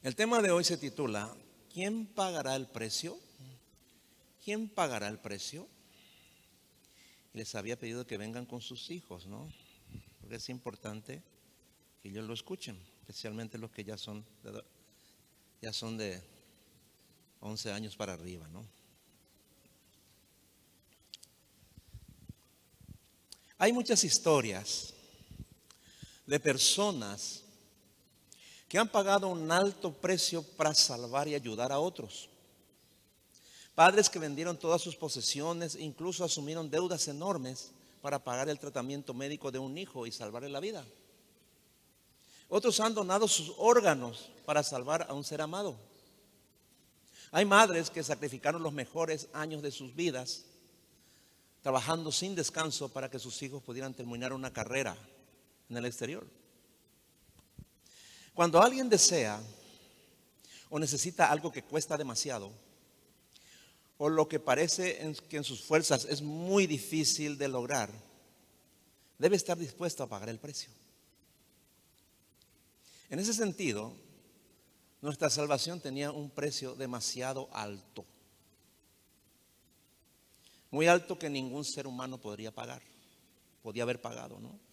El tema de hoy se titula, ¿quién pagará el precio? ¿Quién pagará el precio? Les había pedido que vengan con sus hijos, ¿no? Porque es importante que ellos lo escuchen, especialmente los que ya son de, ya son de 11 años para arriba, ¿no? Hay muchas historias de personas que han pagado un alto precio para salvar y ayudar a otros. Padres que vendieron todas sus posesiones, incluso asumieron deudas enormes para pagar el tratamiento médico de un hijo y salvarle la vida. Otros han donado sus órganos para salvar a un ser amado. Hay madres que sacrificaron los mejores años de sus vidas trabajando sin descanso para que sus hijos pudieran terminar una carrera en el exterior. Cuando alguien desea o necesita algo que cuesta demasiado, o lo que parece que en sus fuerzas es muy difícil de lograr, debe estar dispuesto a pagar el precio. En ese sentido, nuestra salvación tenía un precio demasiado alto. Muy alto que ningún ser humano podría pagar. Podía haber pagado, ¿no?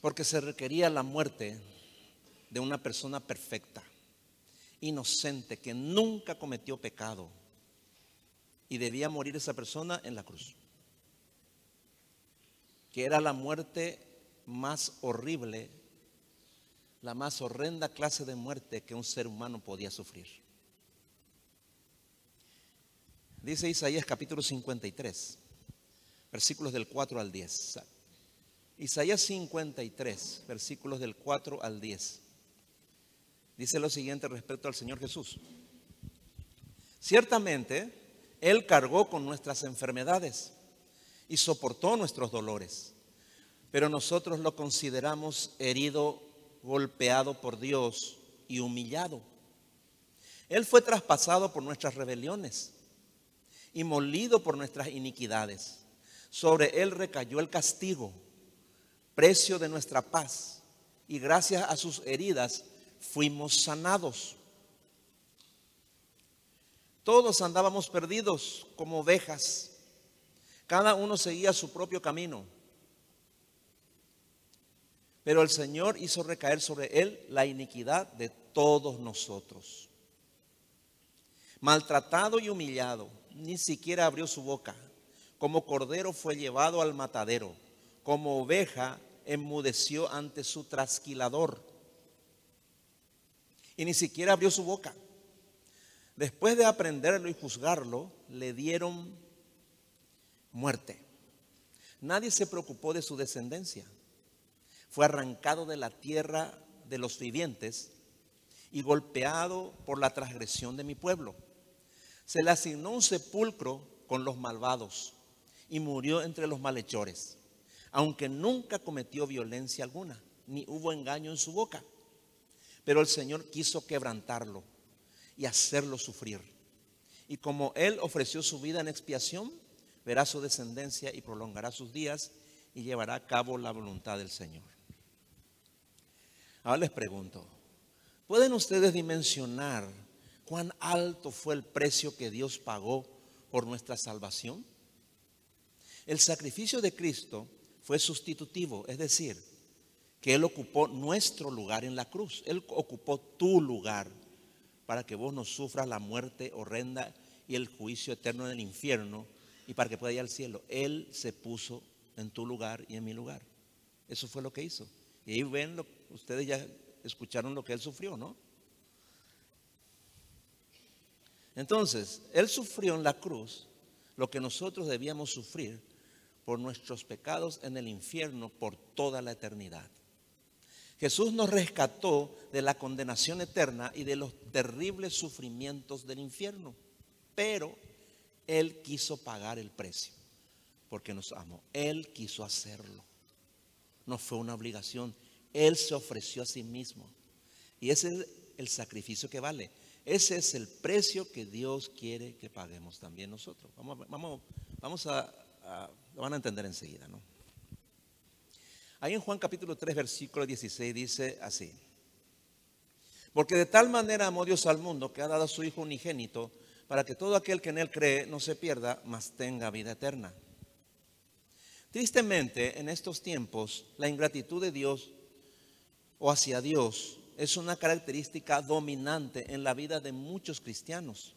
Porque se requería la muerte de una persona perfecta, inocente, que nunca cometió pecado. Y debía morir esa persona en la cruz. Que era la muerte más horrible, la más horrenda clase de muerte que un ser humano podía sufrir. Dice Isaías capítulo 53, versículos del 4 al 10. Isaías 53, versículos del 4 al 10. Dice lo siguiente respecto al Señor Jesús. Ciertamente, Él cargó con nuestras enfermedades y soportó nuestros dolores, pero nosotros lo consideramos herido, golpeado por Dios y humillado. Él fue traspasado por nuestras rebeliones y molido por nuestras iniquidades. Sobre Él recayó el castigo precio de nuestra paz, y gracias a sus heridas fuimos sanados. Todos andábamos perdidos como ovejas, cada uno seguía su propio camino, pero el Señor hizo recaer sobre él la iniquidad de todos nosotros. Maltratado y humillado, ni siquiera abrió su boca. Como cordero fue llevado al matadero como oveja enmudeció ante su trasquilador y ni siquiera abrió su boca. Después de aprenderlo y juzgarlo, le dieron muerte. Nadie se preocupó de su descendencia. Fue arrancado de la tierra de los vivientes y golpeado por la transgresión de mi pueblo. Se le asignó un sepulcro con los malvados y murió entre los malhechores aunque nunca cometió violencia alguna, ni hubo engaño en su boca. Pero el Señor quiso quebrantarlo y hacerlo sufrir. Y como Él ofreció su vida en expiación, verá su descendencia y prolongará sus días y llevará a cabo la voluntad del Señor. Ahora les pregunto, ¿pueden ustedes dimensionar cuán alto fue el precio que Dios pagó por nuestra salvación? El sacrificio de Cristo fue sustitutivo, es decir, que Él ocupó nuestro lugar en la cruz. Él ocupó tu lugar para que vos no sufras la muerte horrenda y el juicio eterno en el infierno y para que pueda ir al cielo. Él se puso en tu lugar y en mi lugar. Eso fue lo que hizo. Y ahí ven, lo, ustedes ya escucharon lo que Él sufrió, ¿no? Entonces, Él sufrió en la cruz lo que nosotros debíamos sufrir por nuestros pecados en el infierno por toda la eternidad. Jesús nos rescató de la condenación eterna y de los terribles sufrimientos del infierno, pero Él quiso pagar el precio porque nos amó. Él quiso hacerlo. No fue una obligación. Él se ofreció a sí mismo. Y ese es el sacrificio que vale. Ese es el precio que Dios quiere que paguemos también nosotros. Vamos, vamos, vamos a lo van a entender enseguida, ¿no? Ahí en Juan capítulo 3, versículo 16 dice así. Porque de tal manera amó Dios al mundo que ha dado a su Hijo unigénito para que todo aquel que en él cree no se pierda, mas tenga vida eterna. Tristemente, en estos tiempos, la ingratitud de Dios o hacia Dios es una característica dominante en la vida de muchos cristianos.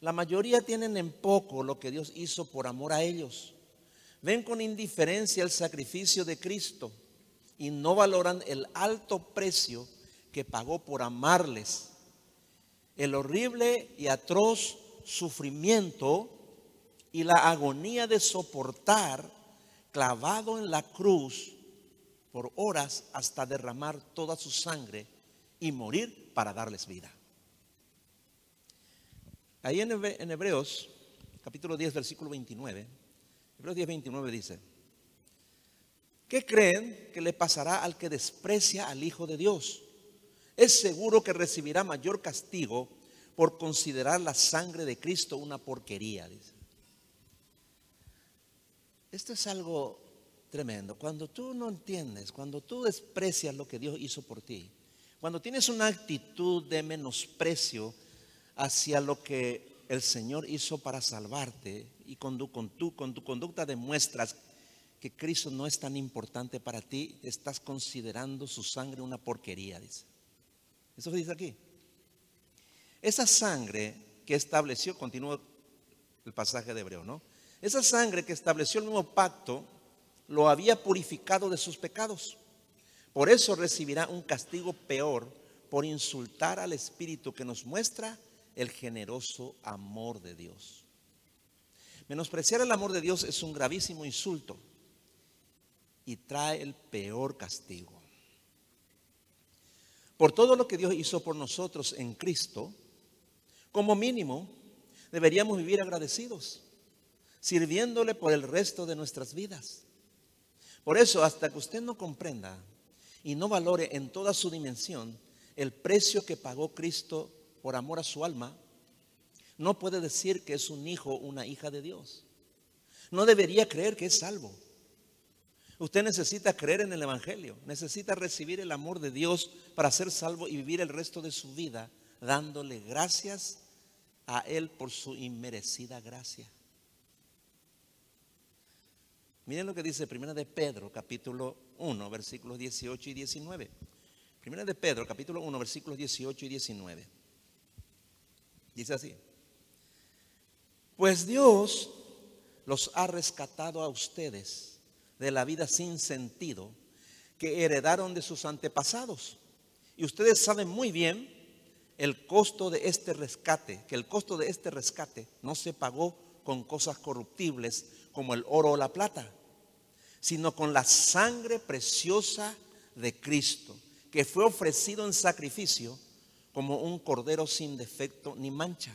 La mayoría tienen en poco lo que Dios hizo por amor a ellos. Ven con indiferencia el sacrificio de Cristo y no valoran el alto precio que pagó por amarles. El horrible y atroz sufrimiento y la agonía de soportar clavado en la cruz por horas hasta derramar toda su sangre y morir para darles vida. Ahí en Hebreos, capítulo 10, versículo 29, Hebreos 10, 29 dice, ¿qué creen que le pasará al que desprecia al Hijo de Dios? Es seguro que recibirá mayor castigo por considerar la sangre de Cristo una porquería, dice. Esto es algo tremendo. Cuando tú no entiendes, cuando tú desprecias lo que Dios hizo por ti, cuando tienes una actitud de menosprecio hacia lo que el Señor hizo para salvarte y con tu, con tu, con tu conducta demuestras que Cristo no es tan importante para ti, estás considerando su sangre una porquería, dice. Eso dice aquí. Esa sangre que estableció, continúa el pasaje de Hebreo, ¿no? Esa sangre que estableció el nuevo pacto lo había purificado de sus pecados. Por eso recibirá un castigo peor por insultar al Espíritu que nos muestra el generoso amor de Dios. Menospreciar el amor de Dios es un gravísimo insulto y trae el peor castigo. Por todo lo que Dios hizo por nosotros en Cristo, como mínimo, deberíamos vivir agradecidos sirviéndole por el resto de nuestras vidas. Por eso, hasta que usted no comprenda y no valore en toda su dimensión el precio que pagó Cristo por amor a su alma, no puede decir que es un hijo o una hija de Dios. No debería creer que es salvo. Usted necesita creer en el Evangelio, necesita recibir el amor de Dios para ser salvo y vivir el resto de su vida dándole gracias a Él por su inmerecida gracia. Miren lo que dice Primera de Pedro, capítulo 1, versículos 18 y 19. Primera de Pedro, capítulo 1, versículos 18 y 19. Dice así. Pues Dios los ha rescatado a ustedes de la vida sin sentido que heredaron de sus antepasados. Y ustedes saben muy bien el costo de este rescate, que el costo de este rescate no se pagó con cosas corruptibles como el oro o la plata, sino con la sangre preciosa de Cristo, que fue ofrecido en sacrificio como un cordero sin defecto ni mancha.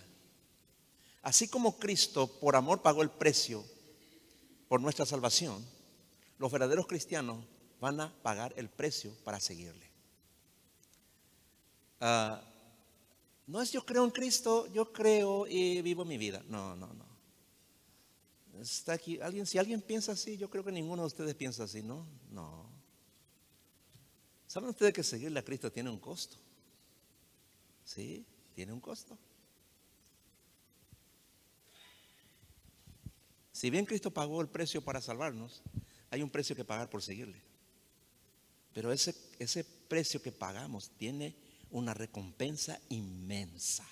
Así como Cristo por amor pagó el precio por nuestra salvación, los verdaderos cristianos van a pagar el precio para seguirle. Ah, no es yo creo en Cristo, yo creo y vivo mi vida. No, no, no. Está aquí. ¿Alguien, si alguien piensa así, yo creo que ninguno de ustedes piensa así, ¿no? No. ¿Saben ustedes que seguirle a Cristo tiene un costo? Sí, tiene un costo. Si bien Cristo pagó el precio para salvarnos, hay un precio que pagar por seguirle. Pero ese, ese precio que pagamos tiene una recompensa inmensa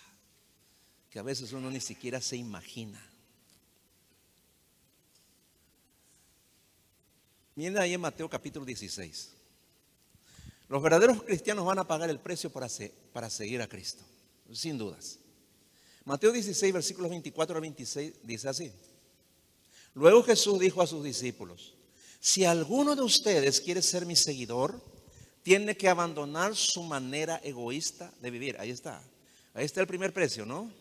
que a veces uno ni siquiera se imagina. Miren ahí en Mateo capítulo 16. Los verdaderos cristianos van a pagar el precio para, para seguir a Cristo, sin dudas. Mateo 16, versículos 24 al 26 dice así. Luego Jesús dijo a sus discípulos, si alguno de ustedes quiere ser mi seguidor, tiene que abandonar su manera egoísta de vivir. Ahí está. Ahí está el primer precio, ¿no?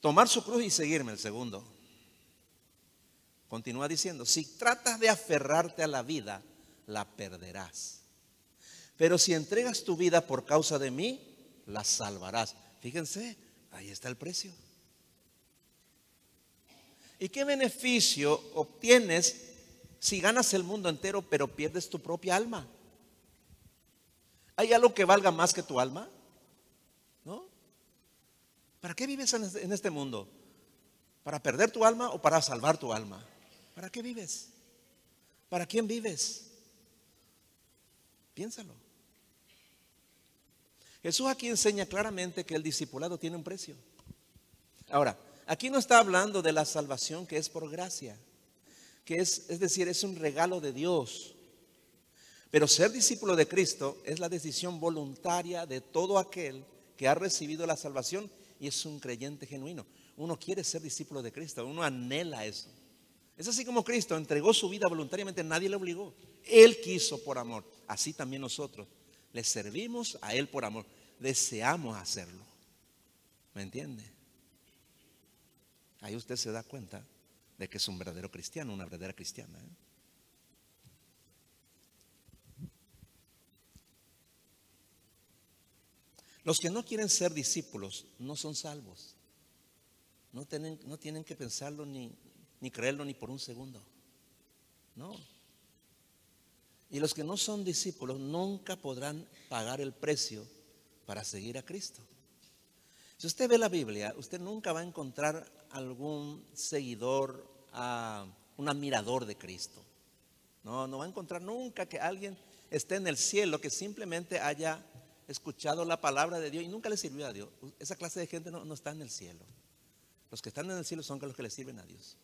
Tomar su cruz y seguirme el segundo. Continúa diciendo, si tratas de aferrarte a la vida, la perderás. Pero si entregas tu vida por causa de mí, la salvarás. Fíjense, ahí está el precio. ¿Y qué beneficio obtienes si ganas el mundo entero pero pierdes tu propia alma? ¿Hay algo que valga más que tu alma? ¿No? ¿Para qué vives en este mundo? ¿Para perder tu alma o para salvar tu alma? ¿Para qué vives? ¿Para quién vives? Piénsalo. Jesús aquí enseña claramente que el discipulado tiene un precio. Ahora, aquí no está hablando de la salvación que es por gracia, que es, es decir, es un regalo de Dios. Pero ser discípulo de Cristo es la decisión voluntaria de todo aquel que ha recibido la salvación y es un creyente genuino. Uno quiere ser discípulo de Cristo, uno anhela eso. Es así como Cristo entregó su vida voluntariamente, nadie le obligó. Él quiso por amor. Así también nosotros le servimos a Él por amor. Deseamos hacerlo. ¿Me entiende? Ahí usted se da cuenta de que es un verdadero cristiano, una verdadera cristiana. ¿eh? Los que no quieren ser discípulos no son salvos. No tienen, no tienen que pensarlo ni, ni creerlo ni por un segundo. No. Y los que no son discípulos nunca podrán pagar el precio para seguir a Cristo. Si usted ve la Biblia, usted nunca va a encontrar algún seguidor, uh, un admirador de Cristo. No, no va a encontrar nunca que alguien esté en el cielo que simplemente haya escuchado la palabra de Dios y nunca le sirvió a Dios. Esa clase de gente no, no está en el cielo. Los que están en el cielo son los que le sirven a Dios.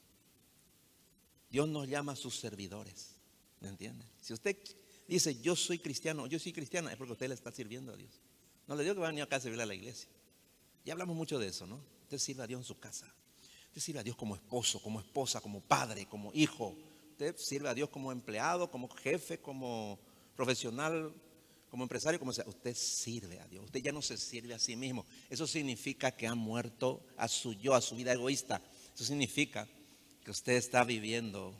Dios nos llama a sus servidores. ¿Me entiende? Si usted dice, yo soy cristiano, yo soy cristiana, es porque usted le está sirviendo a Dios. No le digo que va a venir acá a servirle a la iglesia. Ya hablamos mucho de eso, ¿no? Usted sirve a Dios en su casa. Usted sirve a Dios como esposo, como esposa, como padre, como hijo. Usted sirve a Dios como empleado, como jefe, como profesional, como empresario, como sea. Usted sirve a Dios. Usted ya no se sirve a sí mismo. Eso significa que ha muerto a su yo, a su vida egoísta. Eso significa que usted está viviendo,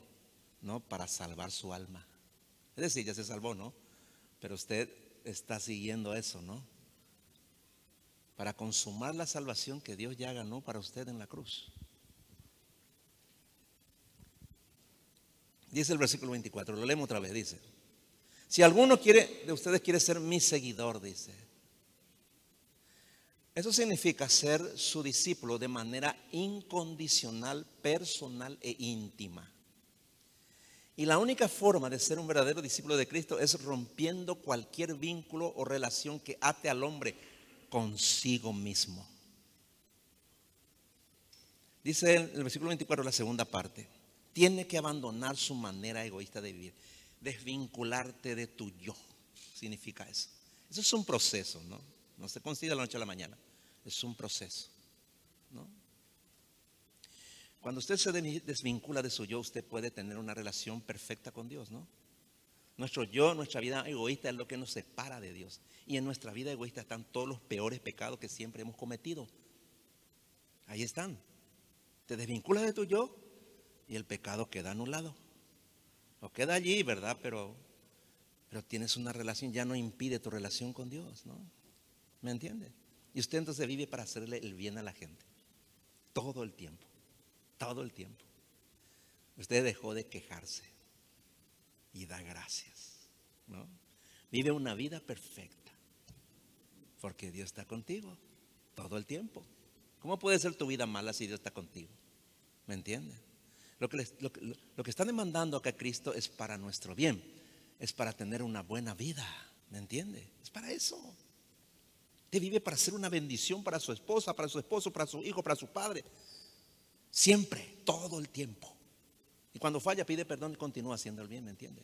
¿no? Para salvar su alma. Es decir, ya se salvó, ¿no? Pero usted está siguiendo eso, ¿no? Para consumar la salvación que Dios ya ganó para usted en la cruz. Dice el versículo 24, lo leemos otra vez, dice. Si alguno quiere, de ustedes quiere ser mi seguidor, dice. Eso significa ser su discípulo de manera incondicional, personal e íntima. Y la única forma de ser un verdadero discípulo de Cristo es rompiendo cualquier vínculo o relación que ate al hombre consigo mismo. Dice el versículo 24, la segunda parte, tiene que abandonar su manera egoísta de vivir, desvincularte de tu yo, significa eso. Eso es un proceso, ¿no? No se consigue de la noche a la mañana. Es un proceso. ¿no? Cuando usted se desvincula de su yo, usted puede tener una relación perfecta con Dios, ¿no? Nuestro yo, nuestra vida egoísta es lo que nos separa de Dios. Y en nuestra vida egoísta están todos los peores pecados que siempre hemos cometido. Ahí están. Te desvinculas de tu yo y el pecado queda anulado. O queda allí, ¿verdad? Pero, pero tienes una relación, ya no impide tu relación con Dios, ¿no? ¿Me entiende? Y usted entonces vive para hacerle el bien a la gente. Todo el tiempo. Todo el tiempo. Usted dejó de quejarse y da gracias. ¿no? Vive una vida perfecta. Porque Dios está contigo todo el tiempo. ¿Cómo puede ser tu vida mala si Dios está contigo? ¿Me entiende? Lo que, lo, lo que está demandando acá Cristo es para nuestro bien. Es para tener una buena vida. ¿Me entiende? Es para eso vive para ser una bendición para su esposa, para su esposo, para su hijo, para su padre. Siempre, todo el tiempo. Y cuando falla pide perdón y continúa haciendo el bien, ¿me entiende?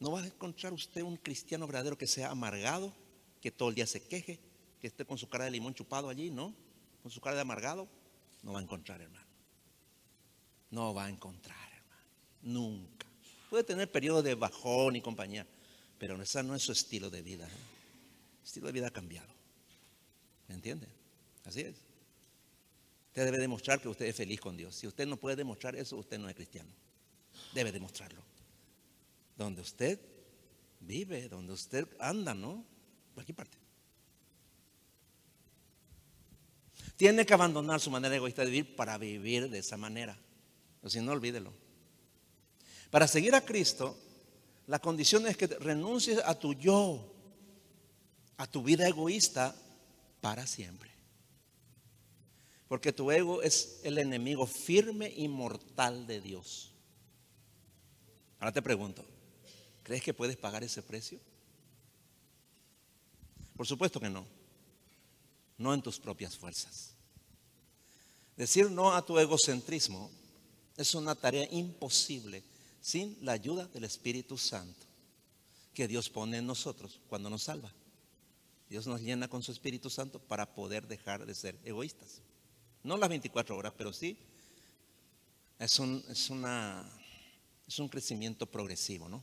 No va a encontrar usted un cristiano verdadero que sea amargado, que todo el día se queje, que esté con su cara de limón chupado allí, ¿no? Con su cara de amargado. No va a encontrar, hermano. No va a encontrar, hermano. Nunca. Puede tener periodos de bajón y compañía, pero ese no es su estilo de vida. estilo de vida ha cambiado. ¿Me entiende? Así es. Usted debe demostrar que usted es feliz con Dios. Si usted no puede demostrar eso, usted no es cristiano. Debe demostrarlo. Donde usted vive, donde usted anda, ¿no? Cualquier parte. Tiene que abandonar su manera egoísta de vivir para vivir de esa manera. Si no, olvídelo. Para seguir a Cristo, la condición es que renuncies a tu yo a tu vida egoísta para siempre. Porque tu ego es el enemigo firme y mortal de Dios. Ahora te pregunto, ¿crees que puedes pagar ese precio? Por supuesto que no. No en tus propias fuerzas. Decir no a tu egocentrismo es una tarea imposible sin la ayuda del Espíritu Santo que Dios pone en nosotros cuando nos salva. Dios nos llena con su Espíritu Santo para poder dejar de ser egoístas. No las 24 horas, pero sí es un, es una, es un crecimiento progresivo, ¿no?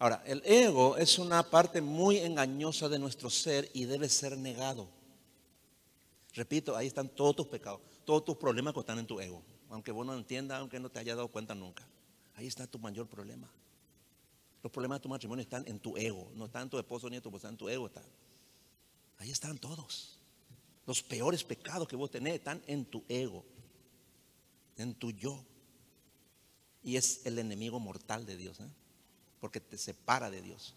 Ahora, el ego es una parte muy engañosa de nuestro ser y debe ser negado. Repito, ahí están todos tus pecados, todos tus problemas que están en tu ego. Aunque vos no entiendas, aunque no te haya dado cuenta nunca. Ahí está tu mayor problema. Los problemas de tu matrimonio están en tu ego. No están en tu esposo ni en tu esposa, en tu ego están. Ahí están todos. Los peores pecados que vos tenés están en tu ego, en tu yo. Y es el enemigo mortal de Dios, ¿eh? porque te separa de Dios.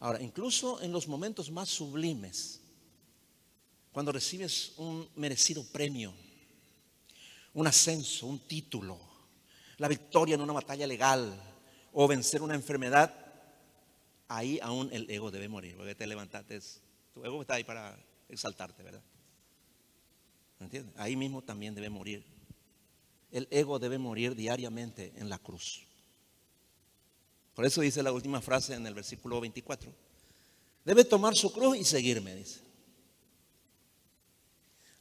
Ahora, incluso en los momentos más sublimes, cuando recibes un merecido premio, un ascenso, un título, la victoria en una batalla legal o vencer una enfermedad, ahí aún el ego debe morir, porque te levantaste, tu ego está ahí para exaltarte, ¿verdad? ¿Entiendes? Ahí mismo también debe morir. El ego debe morir diariamente en la cruz. Por eso dice la última frase en el versículo 24. Debe tomar su cruz y seguirme, dice.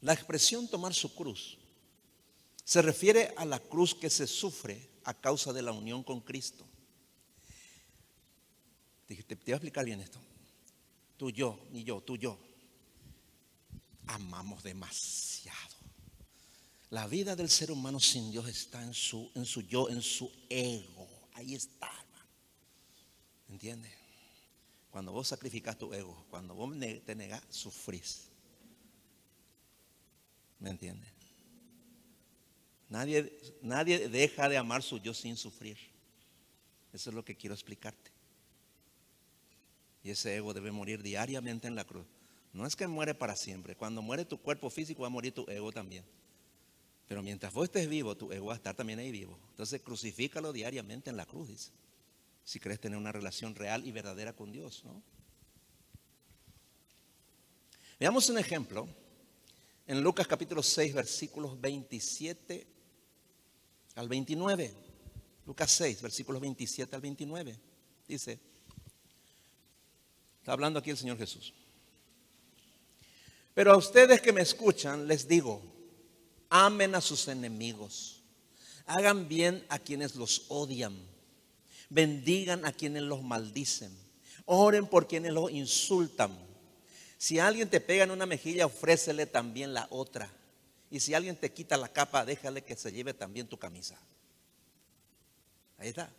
La expresión tomar su cruz se refiere a la cruz que se sufre a causa de la unión con Cristo. Te, te voy a explicar bien esto. Tú, yo, ni yo, tú, yo. Amamos demasiado. La vida del ser humano sin Dios está en su, en su yo, en su ego. Ahí está. ¿Entiendes? Cuando vos sacrificas tu ego, cuando vos te negas, sufrís. ¿Me entiendes? Nadie, nadie deja de amar su yo sin sufrir. Eso es lo que quiero explicarte. Y ese ego debe morir diariamente en la cruz. No es que muere para siempre. Cuando muere tu cuerpo físico va a morir tu ego también. Pero mientras vos estés vivo, tu ego va a estar también ahí vivo. Entonces crucifícalo diariamente en la cruz, dice si crees tener una relación real y verdadera con Dios. ¿no? Veamos un ejemplo en Lucas capítulo 6, versículos 27 al 29. Lucas 6, versículos 27 al 29. Dice, está hablando aquí el Señor Jesús. Pero a ustedes que me escuchan les digo, amen a sus enemigos, hagan bien a quienes los odian bendigan a quienes los maldicen, oren por quienes los insultan. Si alguien te pega en una mejilla, ofrécele también la otra. Y si alguien te quita la capa, déjale que se lleve también tu camisa. Ahí está.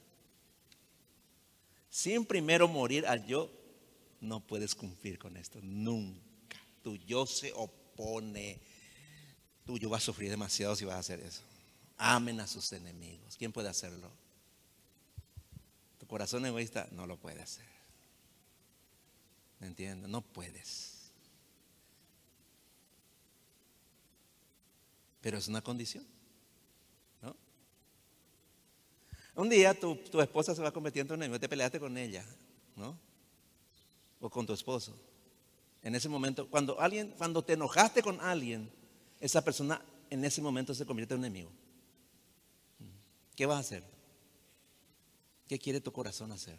Sin primero morir al yo, no puedes cumplir con esto. Nunca. Tu yo se opone. Tu yo va a sufrir demasiado si vas a hacer eso. Amen a sus enemigos. ¿Quién puede hacerlo? corazón egoísta no lo puede hacer. ¿Me entiendes? No puedes. Pero es una condición. ¿no? Un día tu, esposa se va convirtiendo en enemigo, te peleaste con ella, ¿no? O con tu esposo. En ese momento, cuando alguien, cuando te enojaste con alguien, esa persona en ese momento se convierte en enemigo. ¿Qué vas a hacer? ¿Qué quiere tu corazón hacer?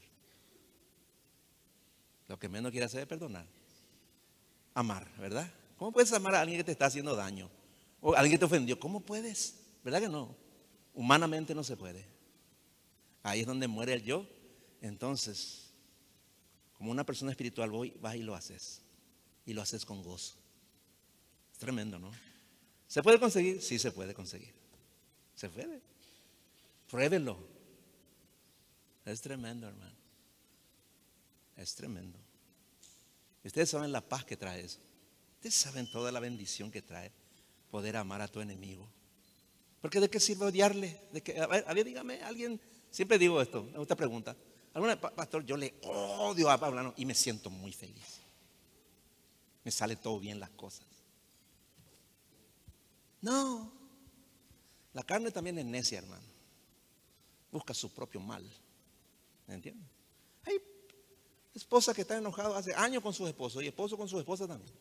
Lo que menos quiere hacer es perdonar. Amar, ¿verdad? ¿Cómo puedes amar a alguien que te está haciendo daño? O alguien que te ofendió. ¿Cómo puedes? ¿Verdad que no? Humanamente no se puede. Ahí es donde muere el yo. Entonces, como una persona espiritual, voy, vas y lo haces. Y lo haces con gozo. Es tremendo, ¿no? ¿Se puede conseguir? Sí, se puede conseguir. Se puede. Pruébenlo. Es tremendo, hermano. Es tremendo. Ustedes saben la paz que trae eso. Ustedes saben toda la bendición que trae poder amar a tu enemigo. Porque de qué sirve odiarle? De que, a ver, dígame, alguien Siempre digo esto, esta pregunta. Alguna pastor, yo le odio a Pablo y me siento muy feliz. Me sale todo bien las cosas. No. La carne también es necia, hermano. Busca su propio mal. ¿Me entiendes? Hay esposas que están enojadas hace años con su esposo y esposo con su esposa también.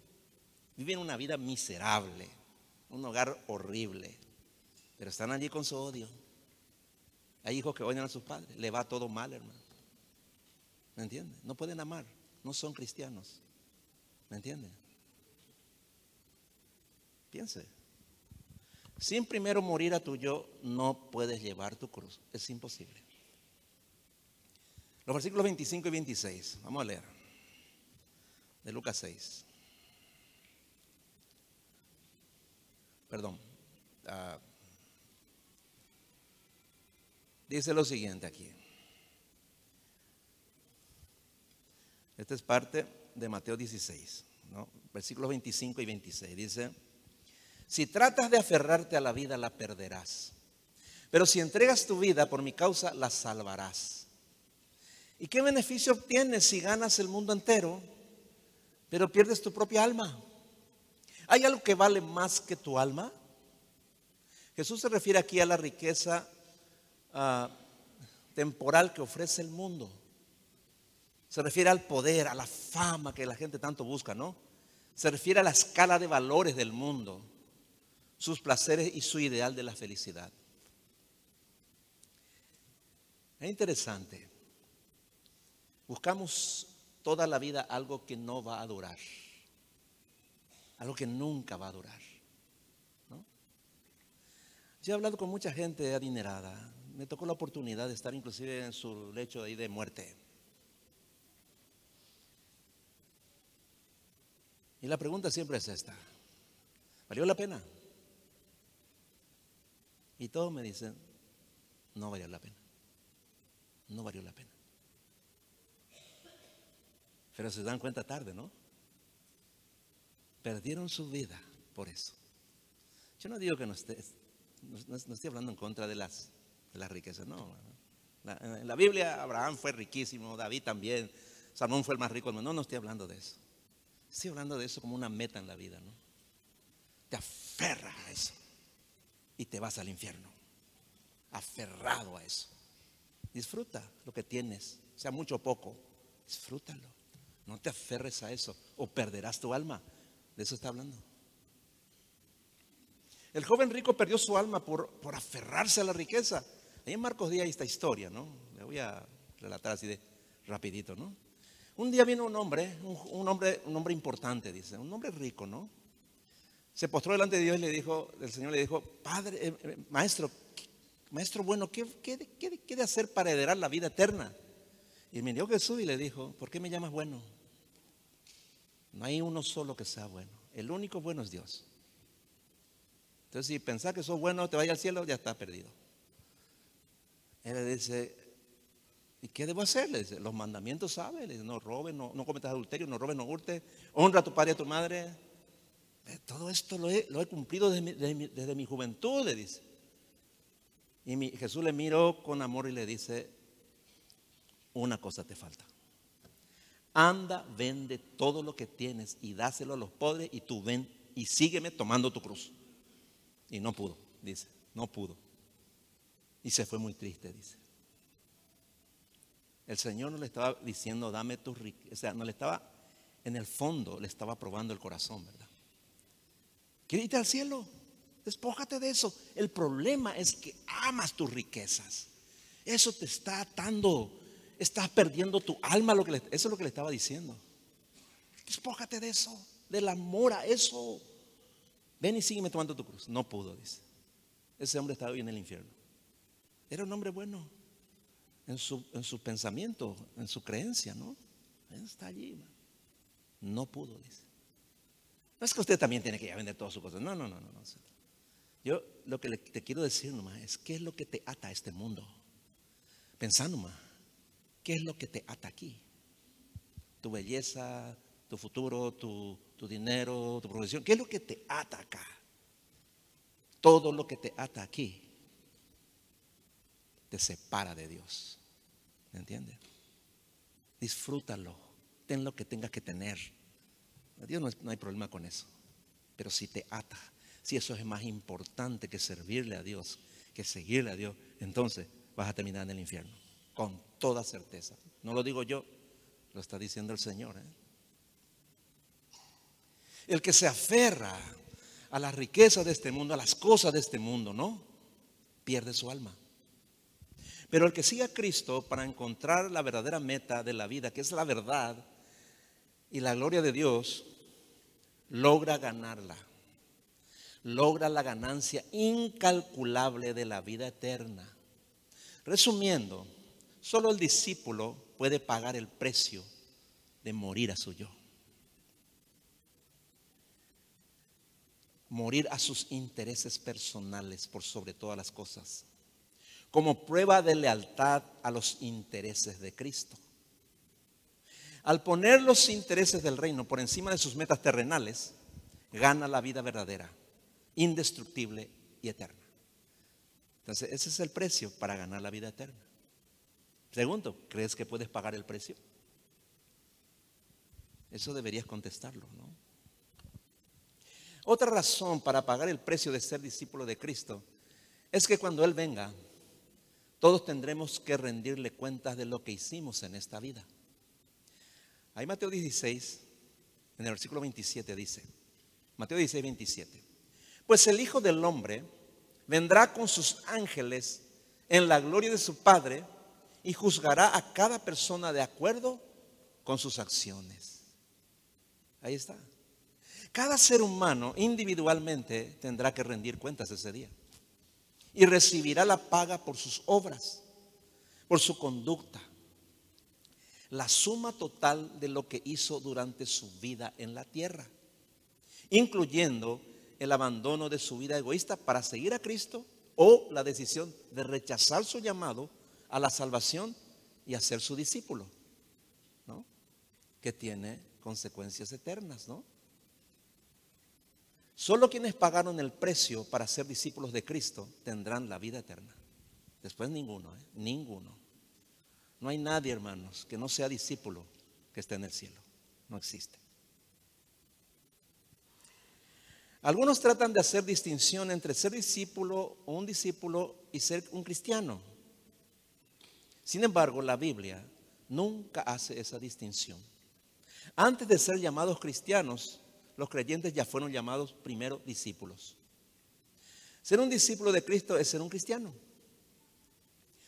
Viven una vida miserable, un hogar horrible, pero están allí con su odio. Hay hijos que odian a sus padres, le va todo mal, hermano. ¿Me entiendes? No pueden amar, no son cristianos. ¿Me entiendes? Piense. Sin primero morir a tu yo, no puedes llevar tu cruz. Es imposible. Los versículos 25 y 26. Vamos a leer. De Lucas 6. Perdón. Ah, dice lo siguiente aquí. Esta es parte de Mateo 16, ¿no? versículos 25 y 26. Dice, si tratas de aferrarte a la vida, la perderás. Pero si entregas tu vida por mi causa, la salvarás. ¿Y qué beneficio obtienes si ganas el mundo entero, pero pierdes tu propia alma? ¿Hay algo que vale más que tu alma? Jesús se refiere aquí a la riqueza ah, temporal que ofrece el mundo. Se refiere al poder, a la fama que la gente tanto busca, ¿no? Se refiere a la escala de valores del mundo, sus placeres y su ideal de la felicidad. Es interesante. Buscamos toda la vida algo que no va a durar, algo que nunca va a durar. Yo he hablado con mucha gente adinerada, me tocó la oportunidad de estar inclusive en su lecho ahí de muerte. Y la pregunta siempre es esta, ¿valió la pena? Y todos me dicen, no valió la pena, no valió la pena. Pero se dan cuenta tarde, ¿no? Perdieron su vida por eso. Yo no digo que no esté, no, estoy hablando en contra de las, riquezas, no. en la Biblia Abraham fue riquísimo, David también, Salmón fue el más rico. No, no estoy hablando de eso. Estoy hablando de eso como una meta en la vida, ¿no? Te aferras a eso y te vas al infierno. Aferrado a eso. Disfruta lo que tienes, sea mucho o poco. Disfrútalo. No te aferres a eso o perderás tu alma. De eso está hablando. El joven rico perdió su alma por, por aferrarse a la riqueza. Ahí en Marcos Díaz hay esta historia, ¿no? Le voy a relatar así de rapidito, ¿no? Un día vino un hombre, un, hombre, un hombre importante, dice, un hombre rico, ¿no? Se postró delante de Dios y le dijo, el Señor le dijo, Padre, eh, eh, maestro, maestro bueno, ¿qué, qué, qué, de hacer para heredar la vida eterna? Y me dio Jesús y le dijo, ¿por qué me llamas bueno? No hay uno solo que sea bueno. El único bueno es Dios. Entonces, si pensás que sos bueno, te vaya al cielo, ya estás perdido. Él le dice, ¿y qué debo hacer? Le dice, los mandamientos sabe, le dice, no robes, no, no cometas adulterio, no robes, no hurtes, honra a tu padre y a tu madre. Todo esto lo he, cumplido desde mi, juventud, le dice. Y Jesús le miró con amor y le dice, una cosa te falta. Anda, vende todo lo que tienes y dáselo a los pobres y tú ven y sígueme tomando tu cruz. Y no pudo, dice, no pudo. Y se fue muy triste, dice. El Señor no le estaba diciendo, dame tu riqueza, o sea, no le estaba, en el fondo le estaba probando el corazón, ¿verdad? ¿Quieres irte al cielo? Despójate de eso. El problema es que amas tus riquezas. Eso te está atando estás perdiendo tu alma. Lo que eso es lo que le estaba diciendo. Despójate de eso, del amor a eso. Ven y sígueme tomando tu cruz. No pudo, dice. Ese hombre estaba hoy en el infierno. Era un hombre bueno en su, en su pensamiento, en su creencia, ¿no? está allí. No pudo, dice. No es que usted también tiene que vender todas sus cosas. No, no, no, no. Yo lo que te quiero decir nomás es qué es lo que te ata a este mundo. Pensando nomás. ¿Qué es lo que te ata aquí? Tu belleza, tu futuro, tu, dinero, tu profesión. ¿Qué es lo que te ata acá? Todo lo que te ata aquí te separa de Dios. ¿Me entiendes? Disfrútalo. Ten lo que tengas que tener. A Dios no, hay problema con eso. Pero si te ata, si eso es más importante que servirle a Dios, que seguirle a Dios, entonces vas a terminar en el infierno. Con toda certeza. No lo digo yo, lo está diciendo el Señor. ¿eh? El que se aferra a la riqueza de este mundo, a las cosas de este mundo, ¿no? Pierde su alma. Pero el que sigue a Cristo para encontrar la verdadera meta de la vida, que es la verdad y la gloria de Dios, logra ganarla. Logra la ganancia incalculable de la vida eterna. Resumiendo, solo el discípulo puede pagar el precio de morir a su yo. Morir a sus intereses personales por sobre todas las cosas como prueba de lealtad a los intereses de Cristo. Al poner los intereses del reino por encima de sus metas terrenales, gana la vida verdadera, indestructible y eterna. Entonces, ese es el precio para ganar la vida eterna. Segundo, ¿crees que puedes pagar el precio? Eso deberías contestarlo, ¿no? Otra razón para pagar el precio de ser discípulo de Cristo es que cuando Él venga, todos tendremos que rendirle cuentas de lo que hicimos en esta vida. Ahí Mateo 16, en el versículo 27 dice, Mateo 16, 27, pues el Hijo del Hombre vendrá con sus ángeles en la gloria de su Padre y juzgará a cada persona de acuerdo con sus acciones. Ahí está. Cada ser humano individualmente tendrá que rendir cuentas ese día y recibirá la paga por sus obras, por su conducta. La suma total de lo que hizo durante su vida en la tierra, incluyendo el abandono de su vida egoísta para seguir a Cristo o la decisión de rechazar su llamado a la salvación y a ser su discípulo, ¿no? Que tiene consecuencias eternas, ¿no? Solo quienes pagaron el precio para ser discípulos de Cristo tendrán la vida eterna. Después ninguno, ¿eh? ninguno. No hay nadie, hermanos, que no sea discípulo que esté en el cielo. No existe. Algunos tratan de hacer distinción entre ser discípulo o un discípulo y ser un cristiano. Sin embargo, la Biblia nunca hace esa distinción. Antes de ser llamados cristianos, los creyentes ya fueron llamados primero discípulos. Ser un discípulo de Cristo es ser un cristiano.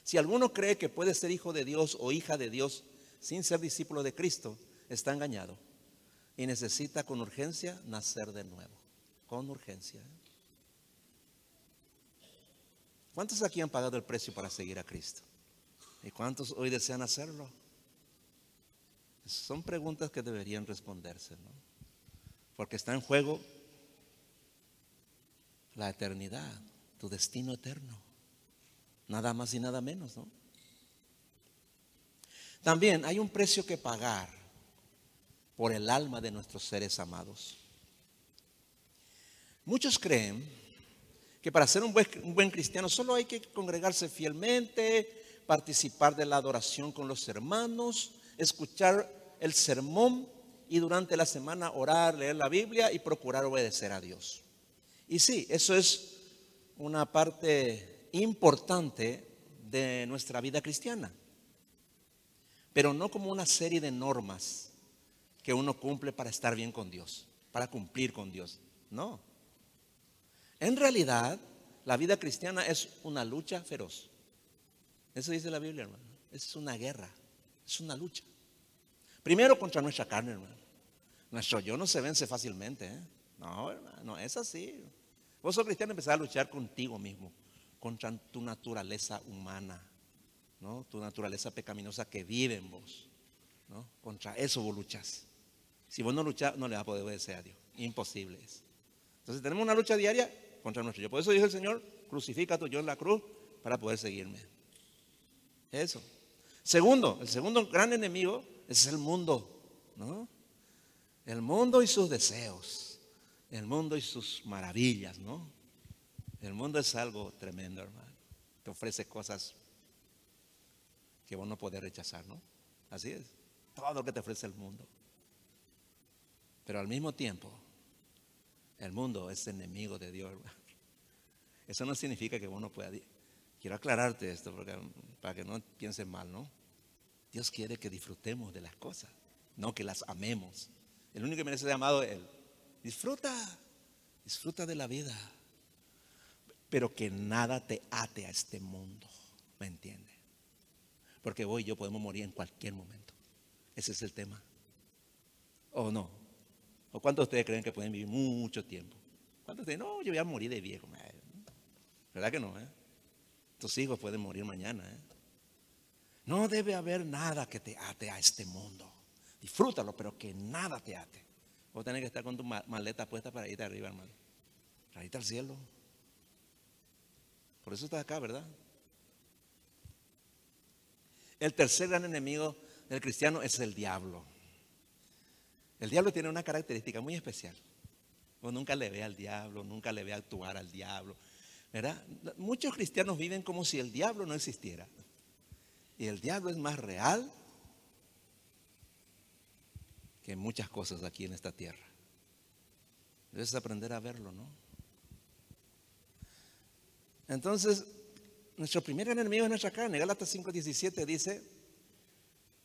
Si alguno cree que puede ser hijo de Dios o hija de Dios sin ser discípulo de Cristo, está engañado y necesita con urgencia nacer de nuevo. Con urgencia. ¿Cuántos aquí han pagado el precio para seguir a Cristo? ¿Y cuántos hoy desean hacerlo? Son preguntas que deberían responderse, ¿no? Porque está en juego la eternidad, tu destino eterno. Nada más y nada menos, ¿no? También hay un precio que pagar por el alma de nuestros seres amados. Muchos creen que para ser un buen, un buen, cristiano solo hay que congregarse fielmente, participar de la adoración con los hermanos, escuchar el sermón y durante la semana orar, leer la Biblia y procurar obedecer a Dios. Y sí, eso es una parte importante de nuestra vida cristiana, pero no como una serie de normas que uno cumple para estar bien con Dios, para cumplir con Dios. No. En realidad, la vida cristiana es una lucha feroz. Eso dice la Biblia, hermano. Es una guerra, es una lucha. Primero contra nuestra carne, hermano. Nuestro yo no se vence fácilmente. ¿eh? No, hermano, es así. Vos sos cristiano, empezás a luchar contigo mismo, contra tu naturaleza humana, ¿no? tu naturaleza pecaminosa que vive en vos. ¿no? Contra eso vos luchas. Si vos no luchás, no le vas a poder obedecer a Dios. Imposible es. Entonces tenemos una lucha diaria contra nuestro yo. Por eso dijo el Señor, crucifica tu yo en la cruz para poder seguirme. Eso. Segundo, el segundo gran enemigo es el mundo. ¿no? El mundo y sus deseos. El mundo y sus maravillas, ¿no? El mundo es algo tremendo, hermano. Te ofrece cosas que vos no podés rechazar, ¿no? Así es. Todo lo que te ofrece el mundo. Pero al mismo tiempo, el mundo es enemigo de Dios. Eso no significa que vos no puedas. Quiero aclararte esto porque, para que no piensen mal, ¿no? Dios quiere que disfrutemos de las cosas, no que las amemos. El único que merece ser amado es Él. Disfruta, disfruta de la vida, pero que nada te ate a este mundo, ¿me entiende? Porque vos y yo podemos morir en cualquier momento. Ese es el tema. ¿O no? ¿O cuántos de ustedes creen que pueden vivir mucho tiempo? ¿Cuántos de ustedes? No, yo voy a morir de viejo. ¿Verdad que no? Eh? Tus hijos pueden morir mañana. ¿eh? No debe haber nada que te ate a este mundo. Disfrútalo, pero que nada te ate. Vos tenés que estar con tu maleta puesta para irte arriba, hermano. Para irte al cielo. Por eso estás acá, ¿verdad? El tercer gran enemigo del cristiano es el diablo. El diablo tiene una característica muy especial. Vos nunca le ve al diablo, nunca le ve actuar al diablo. ¿verdad? Muchos cristianos viven como si el diablo no existiera. Y el diablo es más real que muchas cosas aquí en esta tierra. Debes aprender a verlo, ¿no? Entonces, nuestro primer enemigo es nuestra carne. Gálatas 5:17 dice,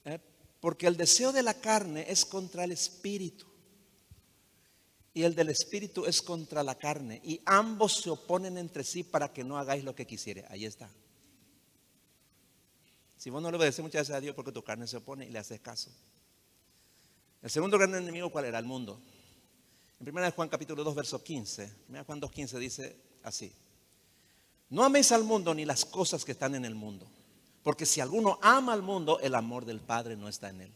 eh, porque el deseo de la carne es contra el espíritu y el del espíritu es contra la carne y ambos se oponen entre sí para que no hagáis lo que quisiere. Ahí está. Si vos no le obedeces muchas veces a Dios porque tu carne se opone y le haces caso. El segundo gran enemigo, ¿cuál era? El mundo. En 1 Juan capítulo 2, verso 15. 1 Juan 2, 15 dice así. No améis al mundo ni las cosas que están en el mundo. Porque si alguno ama al mundo, el amor del Padre no está en él.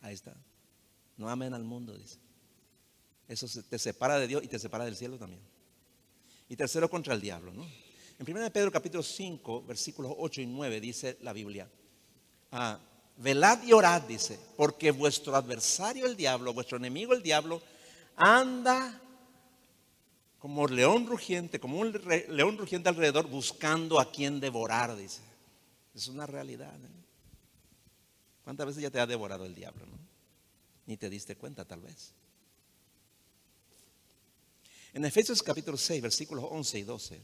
Ahí está. No amen al mundo, dice. Eso te separa de Dios y te separa del cielo también. Y tercero, contra el diablo, ¿no? En 1 Pedro capítulo 5, versículos 8 y 9 dice la Biblia. Ah, velad y orad, dice, porque vuestro adversario el diablo, vuestro enemigo el diablo, anda como león rugiente, como un león rugiente alrededor buscando a quien devorar, dice. Es una realidad. ¿eh? ¿Cuántas veces ya te ha devorado el diablo? Ni te diste cuenta tal vez. En Efesios capítulo 6, versículos 11 y 12.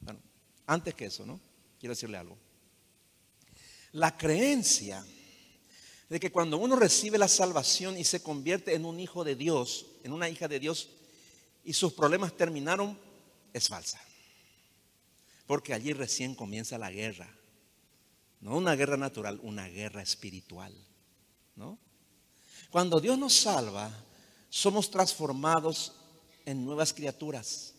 Bueno, antes que eso, ¿no? Quiero decirle algo. La creencia de que cuando uno recibe la salvación y se convierte en un hijo de Dios, en una hija de Dios, y sus problemas terminaron, es falsa. Porque allí recién comienza la guerra. No una guerra natural, una guerra espiritual. ¿no? Cuando Dios nos salva, somos transformados en nuevas criaturas.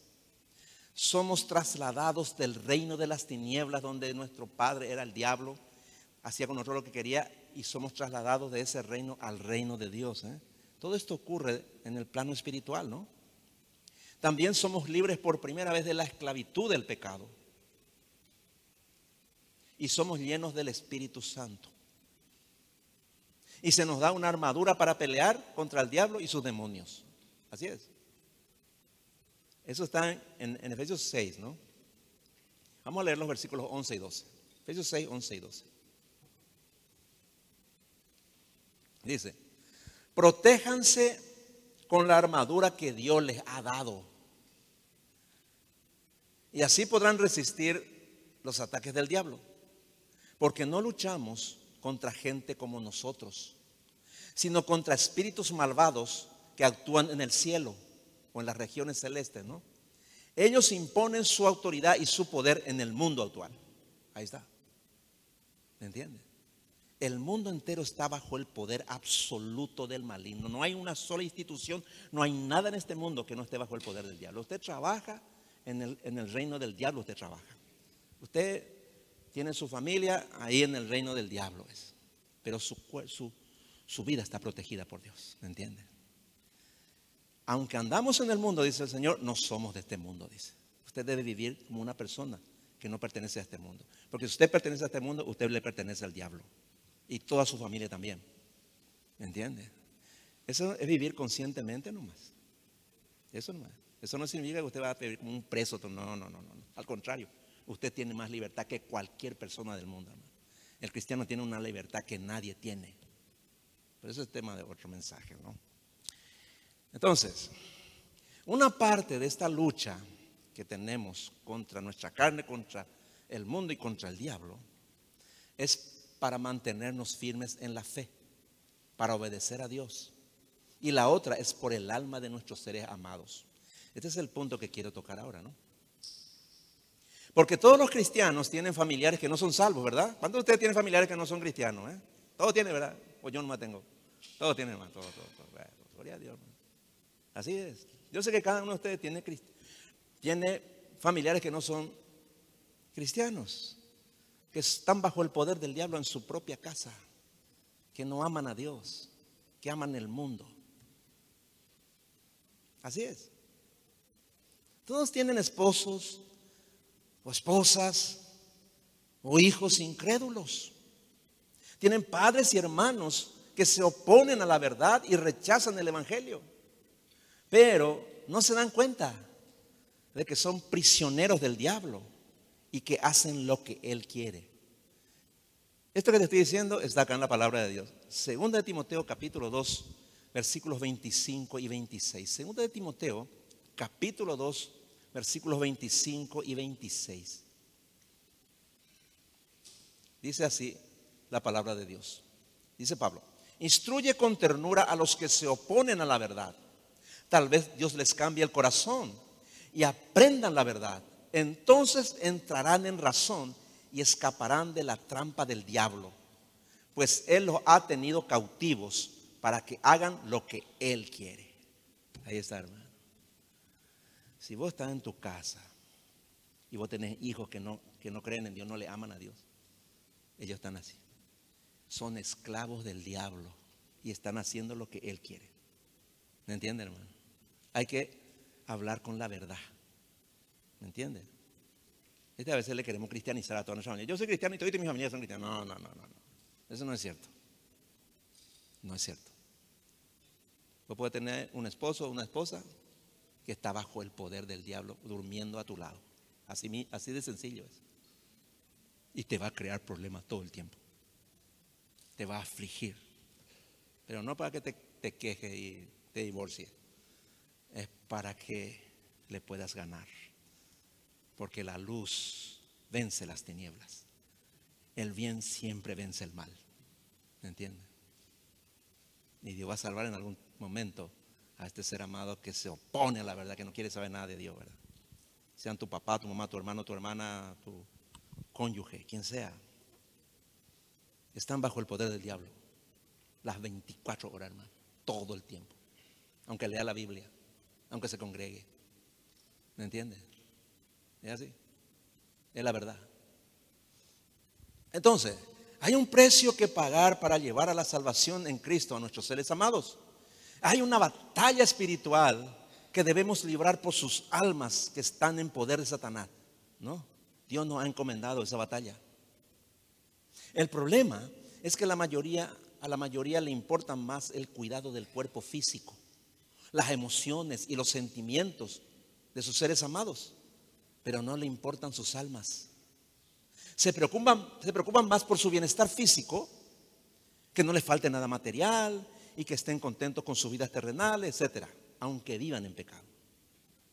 Somos trasladados del reino de las tinieblas, donde nuestro padre era el diablo, hacía con nosotros lo que quería, y somos trasladados de ese reino al reino de Dios. ¿eh? Todo esto ocurre en el plano espiritual, ¿no? También somos libres por primera vez de la esclavitud del pecado y somos llenos del Espíritu Santo. Y se nos da una armadura para pelear contra el diablo y sus demonios. Así es. Eso está en, Efesios 6, ¿no? Vamos a leer los versículos 11 y 12. Efesios 6, 11 y 12. Dice, protéjanse con la armadura que Dios les ha dado. Y así podrán resistir los ataques del diablo. Porque no luchamos contra gente como nosotros, sino contra espíritus malvados que actúan en el cielo o en las regiones celestes, ¿no? Ellos imponen su autoridad y su poder en el mundo actual. Ahí está. ¿Me entiende? El mundo entero está bajo el poder absoluto del maligno. No hay una sola institución, no hay nada en este mundo que no esté bajo el poder del diablo. Usted trabaja en el, reino del diablo, usted trabaja. Usted tiene su familia ahí en el reino del diablo. Es. Pero su, vida está protegida por Dios, ¿me entienden? Aunque andamos en el mundo, dice el Señor, no somos de este mundo, dice. Usted debe vivir como una persona que no pertenece a este mundo. Porque si usted pertenece a este mundo, usted le pertenece al diablo. Y toda su familia también. ¿Me entiende? Eso es vivir conscientemente nomás. Eso nomás. Eso no significa que usted va a vivir como un preso. No, no, no, no. Al contrario usted tiene más libertad que cualquier persona del mundo. El cristiano tiene una libertad que nadie tiene. Pero eso es tema de otro mensaje, ¿no? Entonces, una parte de esta lucha que tenemos contra nuestra carne, contra el mundo y contra el diablo, es para mantenernos firmes en la fe, para obedecer a Dios. Y la otra es por el alma de nuestros seres amados. Este es el punto que quiero tocar ahora, ¿no? Porque todos los cristianos tienen familiares que no son salvos, ¿verdad? ¿Cuántos de ustedes tienen familiares que no son cristianos? Eh? Todos tienen, ¿verdad? Pues yo no más tengo. Todos tienen todos, todos. gloria a Dios. Así es. Yo sé que cada uno de ustedes tiene familiares que no son cristianos, que están bajo el poder del diablo en su propia casa, que no aman a Dios, que aman el mundo. Así es. Todos tienen esposos, o esposas o hijos incrédulos. Tienen padres y hermanos que se oponen a la verdad y rechazan el Evangelio. Pero no se dan cuenta de que son prisioneros del diablo y que hacen lo que él quiere. Esto que te estoy diciendo está acá en la palabra de Dios. Segunda de Timoteo capítulo 2, versículos 25 y 26. Segunda de Timoteo capítulo 2, versículos 25 y 26. Dice así la palabra de Dios. Dice Pablo, instruye con ternura a los que se oponen a la verdad. Tal vez Dios les cambie el corazón y aprendan la verdad. Entonces entrarán en razón y escaparán de la trampa del diablo, pues Él los ha tenido cautivos para que hagan lo que Él quiere. Ahí está, hermano. Si vos estás en tu casa y vos tenés hijos que no, que no creen en Dios, no le aman a Dios, ellos están así. Son esclavos del diablo y están haciendo lo que Él quiere. ¿Me entiende, hermano? Hay que hablar con la verdad. ¿Me entiende? Este a veces le queremos cristianizar a toda nuestra familia. Yo soy cristiano y todos mis familias son cristianos. No, no, no, no, no. Eso no es cierto. No es cierto. Vos puedes tener un esposo o una esposa que está bajo el poder del diablo durmiendo a tu lado. Así, así de sencillo es. Y te va a crear problemas todo el tiempo. Te va a afligir. Pero no para que te, te quejes y te divorcies. Es para que le puedas ganar. Porque la luz vence las tinieblas. El bien siempre vence el mal. ¿Me entiendes? Y Dios va a salvar en algún momento a este ser amado que se opone a la verdad, que no quiere saber nada de Dios, ¿verdad? Sean tu papá, tu mamá, tu hermano, tu hermana, tu cónyuge, quien sea. Están bajo el poder del diablo. Las 24 horas, hermano. Todo el tiempo. Aunque lea la Biblia. Aunque se congregue. ¿Me entiendes? Es así. Es la verdad. Entonces, hay un precio que pagar para llevar a la salvación en Cristo a nuestros seres amados. Hay una batalla espiritual que debemos librar por sus almas que están en poder de Satanás. No, Dios nos ha encomendado esa batalla. El problema es que la mayoría, a la mayoría le importa más el cuidado del cuerpo físico, las emociones y los sentimientos de sus seres amados, pero no le importan sus almas. Se preocupan, se preocupan más por su bienestar físico, que no les falte nada material, y que estén contentos con sus vidas terrenales, etcétera, aunque vivan en pecado.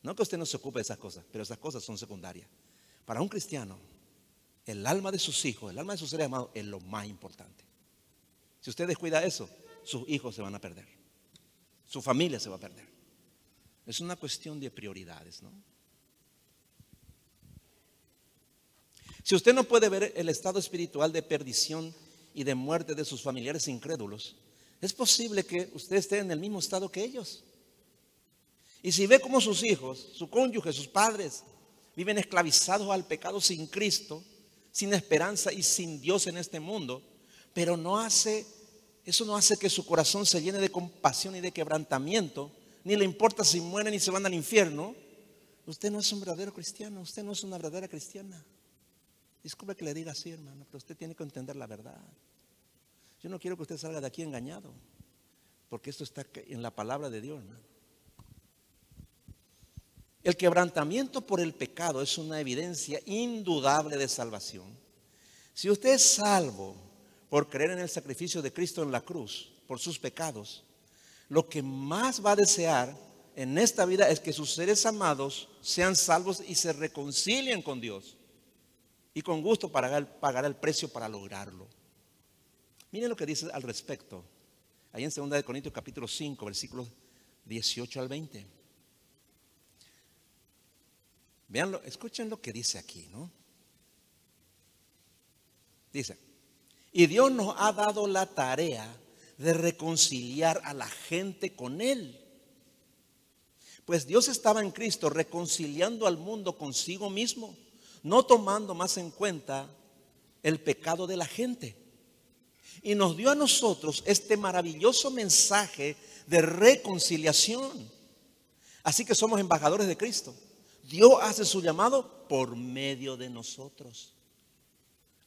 No que usted no se ocupe de esas cosas, pero esas cosas son secundarias. Para un cristiano, el alma de sus hijos, el alma de sus seres amados es lo más importante. Si usted descuida eso, sus hijos se van a perder. Su familia se va a perder. Es una cuestión de prioridades, ¿no? Si usted no puede ver el estado espiritual de perdición y de muerte de sus familiares incrédulos, es posible que usted esté en el mismo estado que ellos. Y si ve como sus hijos, su cónyuge, sus padres viven esclavizados al pecado sin Cristo, sin esperanza y sin Dios en este mundo, pero no hace, eso no hace que su corazón se llene de compasión y de quebrantamiento, ni le importa si mueren y se van al infierno, usted no es un verdadero cristiano, usted no es una verdadera cristiana. Disculpe que le diga así, hermano, pero usted tiene que entender la verdad. Yo no quiero que usted salga de aquí engañado, porque esto está en la palabra de Dios. El quebrantamiento por el pecado es una evidencia indudable de salvación. Si usted es salvo por creer en el sacrificio de Cristo en la cruz, por sus pecados, lo que más va a desear en esta vida es que sus seres amados sean salvos y se reconcilien con Dios. Y con gusto pagar, el precio para lograrlo. Miren lo que dice al respecto. Ahí en 2 de Corintios capítulo 5, versículos 18 al 20. Veanlo, escuchen lo que dice aquí, ¿no? Dice, y Dios nos ha dado la tarea de reconciliar a la gente con Él. Pues Dios estaba en Cristo reconciliando al mundo consigo mismo, no tomando más en cuenta el pecado de la gente. Y nos dio a nosotros este maravilloso mensaje de reconciliación. Así que somos embajadores de Cristo. Dios hace su llamado por medio de nosotros.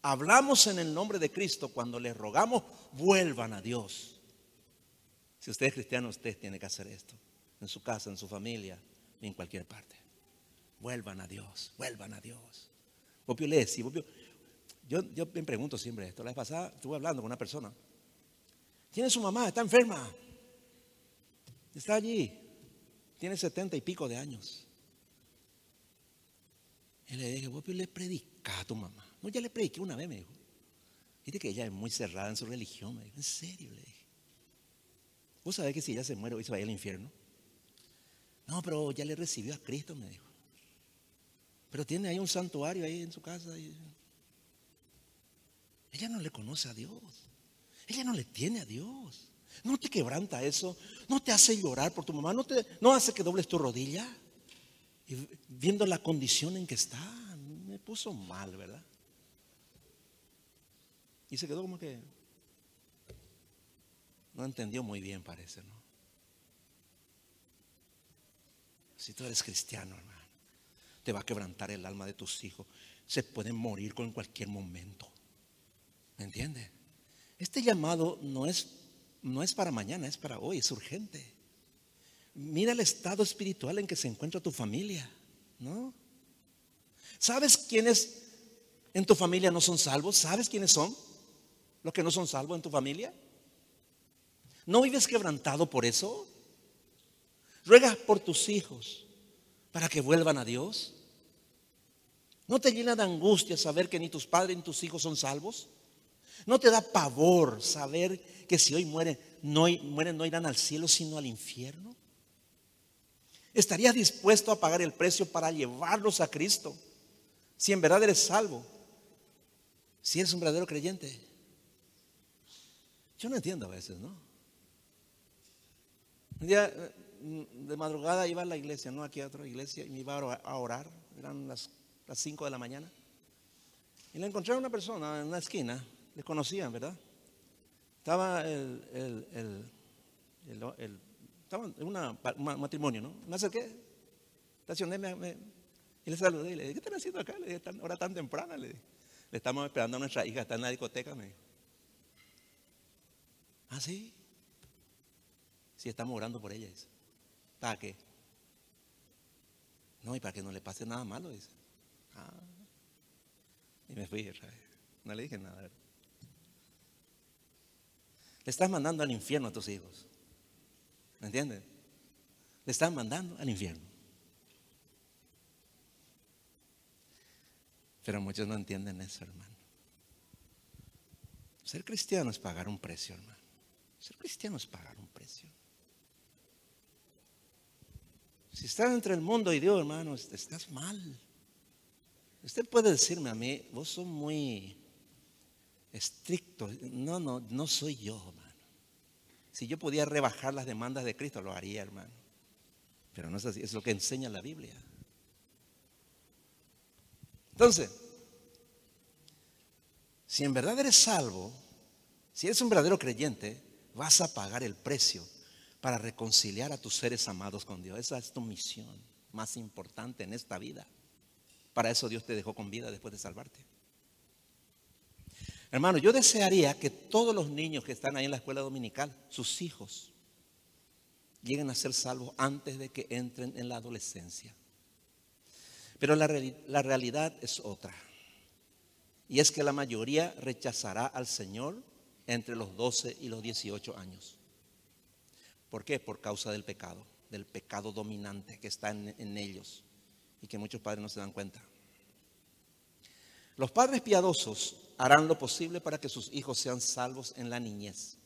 Hablamos en el nombre de Cristo cuando les rogamos, vuelvan a Dios. Si usted es cristiano, usted tiene que hacer esto. En su casa, en su familia, en cualquier parte. Vuelvan a Dios, vuelvan a Dios. yo, yo me pregunto siempre esto. La vez pasada estuve hablando con una persona. Tiene su mamá, está enferma. Está allí. Tiene setenta y pico de años. Y le dije, vos le predica a tu mamá. No, ya le prediqué una vez, me dijo. Dice que ella es muy cerrada en su religión. Me dijo, en serio, le dije. ¿Vos sabés que si ella se muere hoy se va al infierno? No, pero ya le recibió a Cristo, me dijo. Pero tiene ahí un santuario ahí en su casa. Ella no le conoce a Dios. Ella no le tiene a Dios. No te quebranta eso. No te hace llorar por tu mamá. No, te, no hace que dobles tu rodilla. Y viendo la condición en que está, me puso mal, ¿verdad? Y se quedó como que no entendió muy bien, parece, ¿no? Si tú eres cristiano, hermano, te va a quebrantar el alma de tus hijos. Se pueden morir con cualquier momento. ¿Me entiendes? Este llamado no es, no es para mañana, es para hoy, es urgente. Mira el estado espiritual en que se encuentra tu familia, ¿no? ¿Sabes quiénes en tu familia no son salvos? ¿Sabes quiénes son los que no son salvos en tu familia? ¿No vives quebrantado por eso? ¿Ruegas por tus hijos para que vuelvan a Dios? ¿No te llena de angustia saber que ni tus padres ni tus hijos son salvos? ¿No te da pavor saber que si hoy mueren no, mueren, no irán al cielo sino al infierno? ¿Estarías dispuesto a pagar el precio para llevarlos a Cristo? Si en verdad eres salvo, si eres un verdadero creyente. Yo no entiendo a veces, ¿no? Un día de madrugada iba a la iglesia, no aquí a otra iglesia, y me iba a orar, eran las, las 5 de la mañana. Y le encontré a una persona en una esquina, le conocían, ¿verdad? Estaba el, el, el, estaba en un matrimonio, ¿no? Me acerqué, estacioné me, y le saludé y le dije, ¿qué están haciendo acá? Le dije, hora tan temprana, le dije. Le estamos esperando a nuestra hija, está en la discoteca, me dijo. ¿Ah, sí? Si estamos orando por ella, dice. ¿Para qué? No, y para que no le pase nada malo, dice. Ah. Y me fui, no le dije nada. Le estás mandando al infierno a tus hijos. ¿Me entiendes? Le estás mandando al infierno. Pero muchos no entienden eso, hermano. Ser cristiano es pagar un precio, hermano. Ser cristiano es pagar un precio. Si estás entre el mundo y Dios, hermano, estás mal. Usted puede decirme a mí, vos sos muy estricto. No, no, no soy yo, hermano. Si yo pudiera rebajar las demandas de Cristo, lo haría, hermano. Pero no es así, es lo que enseña la Biblia. Entonces, si en verdad eres salvo, si eres un verdadero creyente, vas a pagar el precio para reconciliar a tus seres amados con Dios. Esa es tu misión más importante en esta vida. Para eso Dios te dejó con vida después de salvarte. Hermano, yo desearía que todos los niños que están ahí en la escuela dominical, sus hijos, lleguen a ser salvos antes de que entren en la adolescencia. Pero la, la realidad es otra. Y es que la mayoría rechazará al Señor entre los 12 y los 18 años. ¿Por qué? Por causa del pecado, del pecado dominante que está en, ellos y que muchos padres no se dan cuenta. Los padres piadosos harán lo posible para que sus hijos sean salvos en la niñez,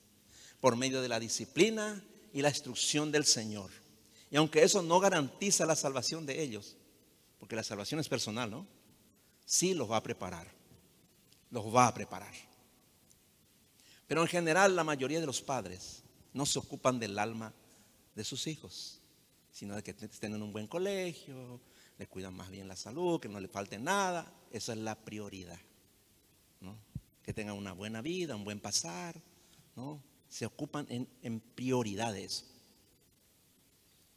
por medio de la disciplina y la instrucción del Señor. Y aunque eso no garantiza la salvación de ellos, porque la salvación es personal, ¿no? Sí los va a preparar, los va a preparar. Pero en general la mayoría de los padres no se ocupan del alma de sus hijos, sino de que estén en un buen colegio, le cuidan más bien la salud, que no le falte nada. Esa es la prioridad. ¿no? Que tengan una buena vida, un buen pasar. ¿no? Se ocupan en, en prioridad de eso.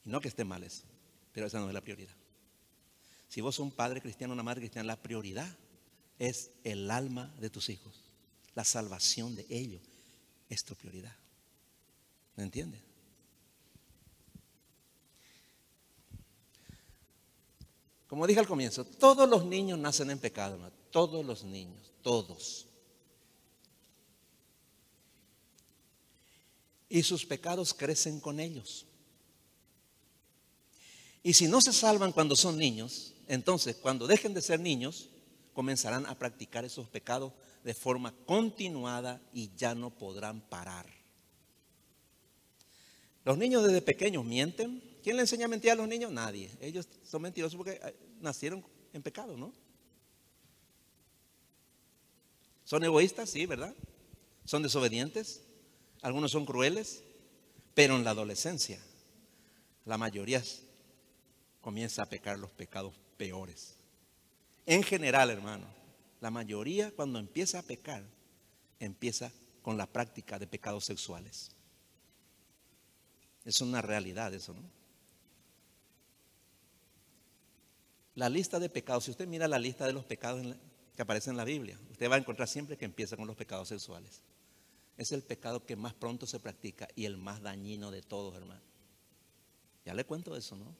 Y no que esté mal eso, pero esa no es la prioridad. Si vos sos un padre cristiano, una madre cristiana, la prioridad es el alma de tus hijos. La salvación de ellos es tu prioridad. ¿Me entiendes? Como dije al comienzo, todos los niños nacen en pecado, todos los niños, todos. Y sus pecados crecen con ellos. Y si no se salvan cuando son niños, entonces cuando dejen de ser niños, comenzarán a practicar esos pecados de forma continuada y ya no podrán parar. Los niños desde pequeños mienten, ¿Quién le enseña a mentir a los niños? Nadie. Ellos son mentirosos porque eh, nacieron en pecado, ¿no? ¿Son egoístas? Sí, ¿verdad? ¿Son desobedientes? Algunos son crueles, pero en la adolescencia la mayoría comienza a pecar los pecados peores. En general, hermano, la mayoría cuando empieza a pecar, empieza con la práctica de pecados sexuales. Es una realidad eso, ¿no? La lista de pecados, si usted mira la lista de los pecados que aparecen en la Biblia, usted va a encontrar siempre que empieza con los pecados sexuales. Es el pecado que más pronto se practica y el más dañino de todos, hermano. Ya le cuento eso, ¿no?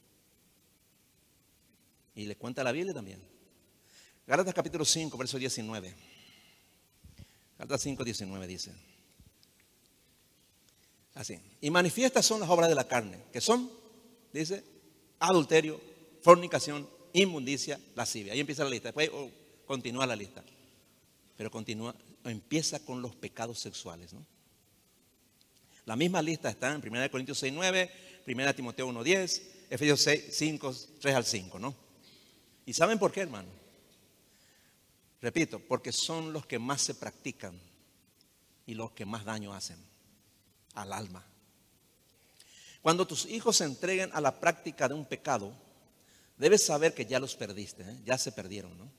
Y le cuenta la Biblia también. Gálatas capítulo 5, verso 19. Gálatas 5, 19 dice. Así. Y manifiestas son las obras de la carne, que son, dice, adulterio, fornicación, inmundicia, lascivia. Ahí empieza la lista. Después oh, continúa la lista. Pero continúa, empieza con los pecados sexuales. ¿no? La misma lista está en 1 Corintios 6, 9, 1 Timoteo 1, 10, Efesios 6, 5, 3 al 5. ¿no? ¿Y saben por qué, hermano? Repito, porque son los que más se practican y los que más daño hacen al alma. Cuando tus hijos se entreguen a la práctica de un pecado, debes saber que ya los perdiste, ¿eh? ya se perdieron, ¿no?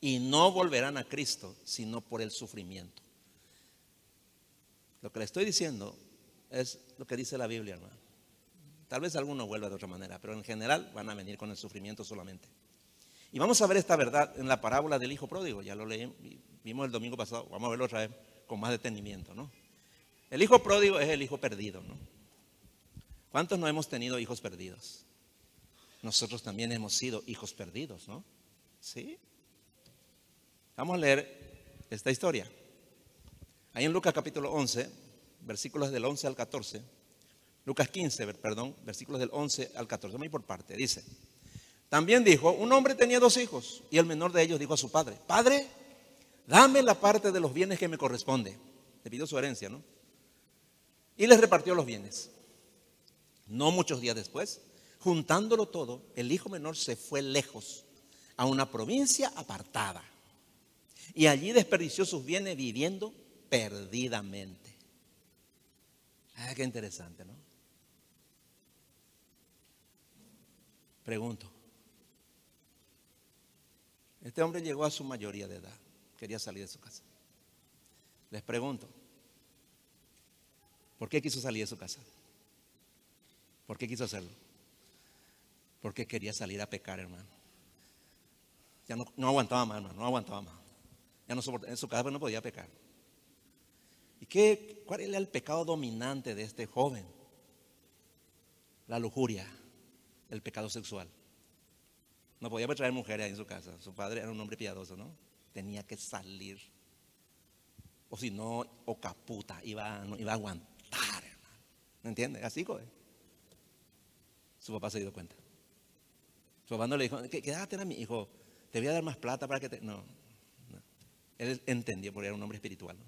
Y no volverán a Cristo sino por el sufrimiento. Lo que le estoy diciendo es lo que dice la Biblia, hermano. Tal vez alguno vuelva de otra manera, pero en general van a venir con el sufrimiento solamente. Y vamos a ver esta verdad en la parábola del hijo pródigo. Ya lo leímos, vimos el domingo pasado. Vamos a verlo otra vez con más detenimiento, ¿no? El hijo pródigo es el hijo perdido, ¿no? ¿Cuántos no hemos tenido hijos perdidos? nosotros también hemos sido hijos perdidos, ¿no? Sí. Vamos a leer esta historia. Ahí en Lucas capítulo 11, versículos del 11 al 14. Lucas 15, perdón, versículos del 11 al 14. Vamos a ir por parte. Dice, también dijo, un hombre tenía dos hijos y el menor de ellos dijo a su padre, Padre, dame la parte de los bienes que me corresponde. Le pidió su herencia, ¿no? Y les repartió los bienes. No muchos días después, Juntándolo todo, el hijo menor se fue lejos, a una provincia apartada. Y allí desperdició sus bienes viviendo perdidamente. Ah, qué interesante, ¿no? Pregunto. Este hombre llegó a su mayoría de edad. Quería salir de su casa. Les pregunto. ¿Por qué quiso salir de su casa? ¿Por qué quiso hacerlo? porque quería salir a pecar, hermano. Ya no, aguantaba más, hermano, no aguantaba más. Ya no soportaba, en su casa no podía pecar. ¿Y qué, cuál era el pecado dominante de este joven? La lujuria, el pecado sexual. No podía traer mujeres en su casa. Su padre era un hombre piadoso, ¿no? tenía que salir. O si no, o caputa, iba, iba a aguantar, hermano. ¿Me entiendes? Así, coge. Su papá se dio cuenta. Su papá no le dijo, quédate a mi hijo, te voy a dar más plata para que te... No, no. Él entendió porque era un hombre espiritual. ¿no?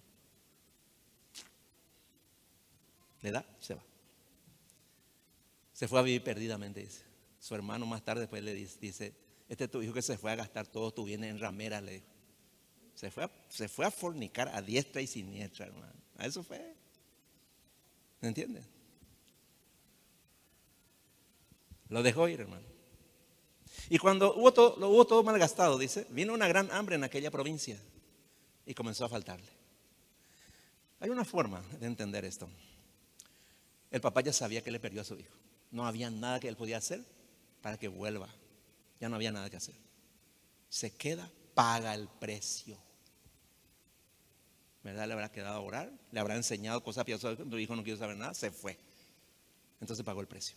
Le da, se va. Se fue a vivir perdidamente, dice. Su hermano más tarde después le dice, este es tu hijo que se fue a gastar todo tu bien en rameras, le dijo. Se fue, a, se fue a fornicar a diestra y siniestra, hermano. A eso fue. ¿Me entiendes? Lo dejó ir, hermano. Y cuando hubo todo, lo hubo todo malgastado, dice, vino una gran hambre en aquella provincia y comenzó a faltarle. Hay una forma de entender esto. El papá ya sabía que le perdió a su hijo. No había nada que él podía hacer para que vuelva. Ya no había nada que hacer. Se queda, paga el precio. ¿Verdad? Le habrá quedado a orar, le habrá enseñado cosas piadosas. Tu hijo no quiere saber nada, se fue. Entonces pagó el precio.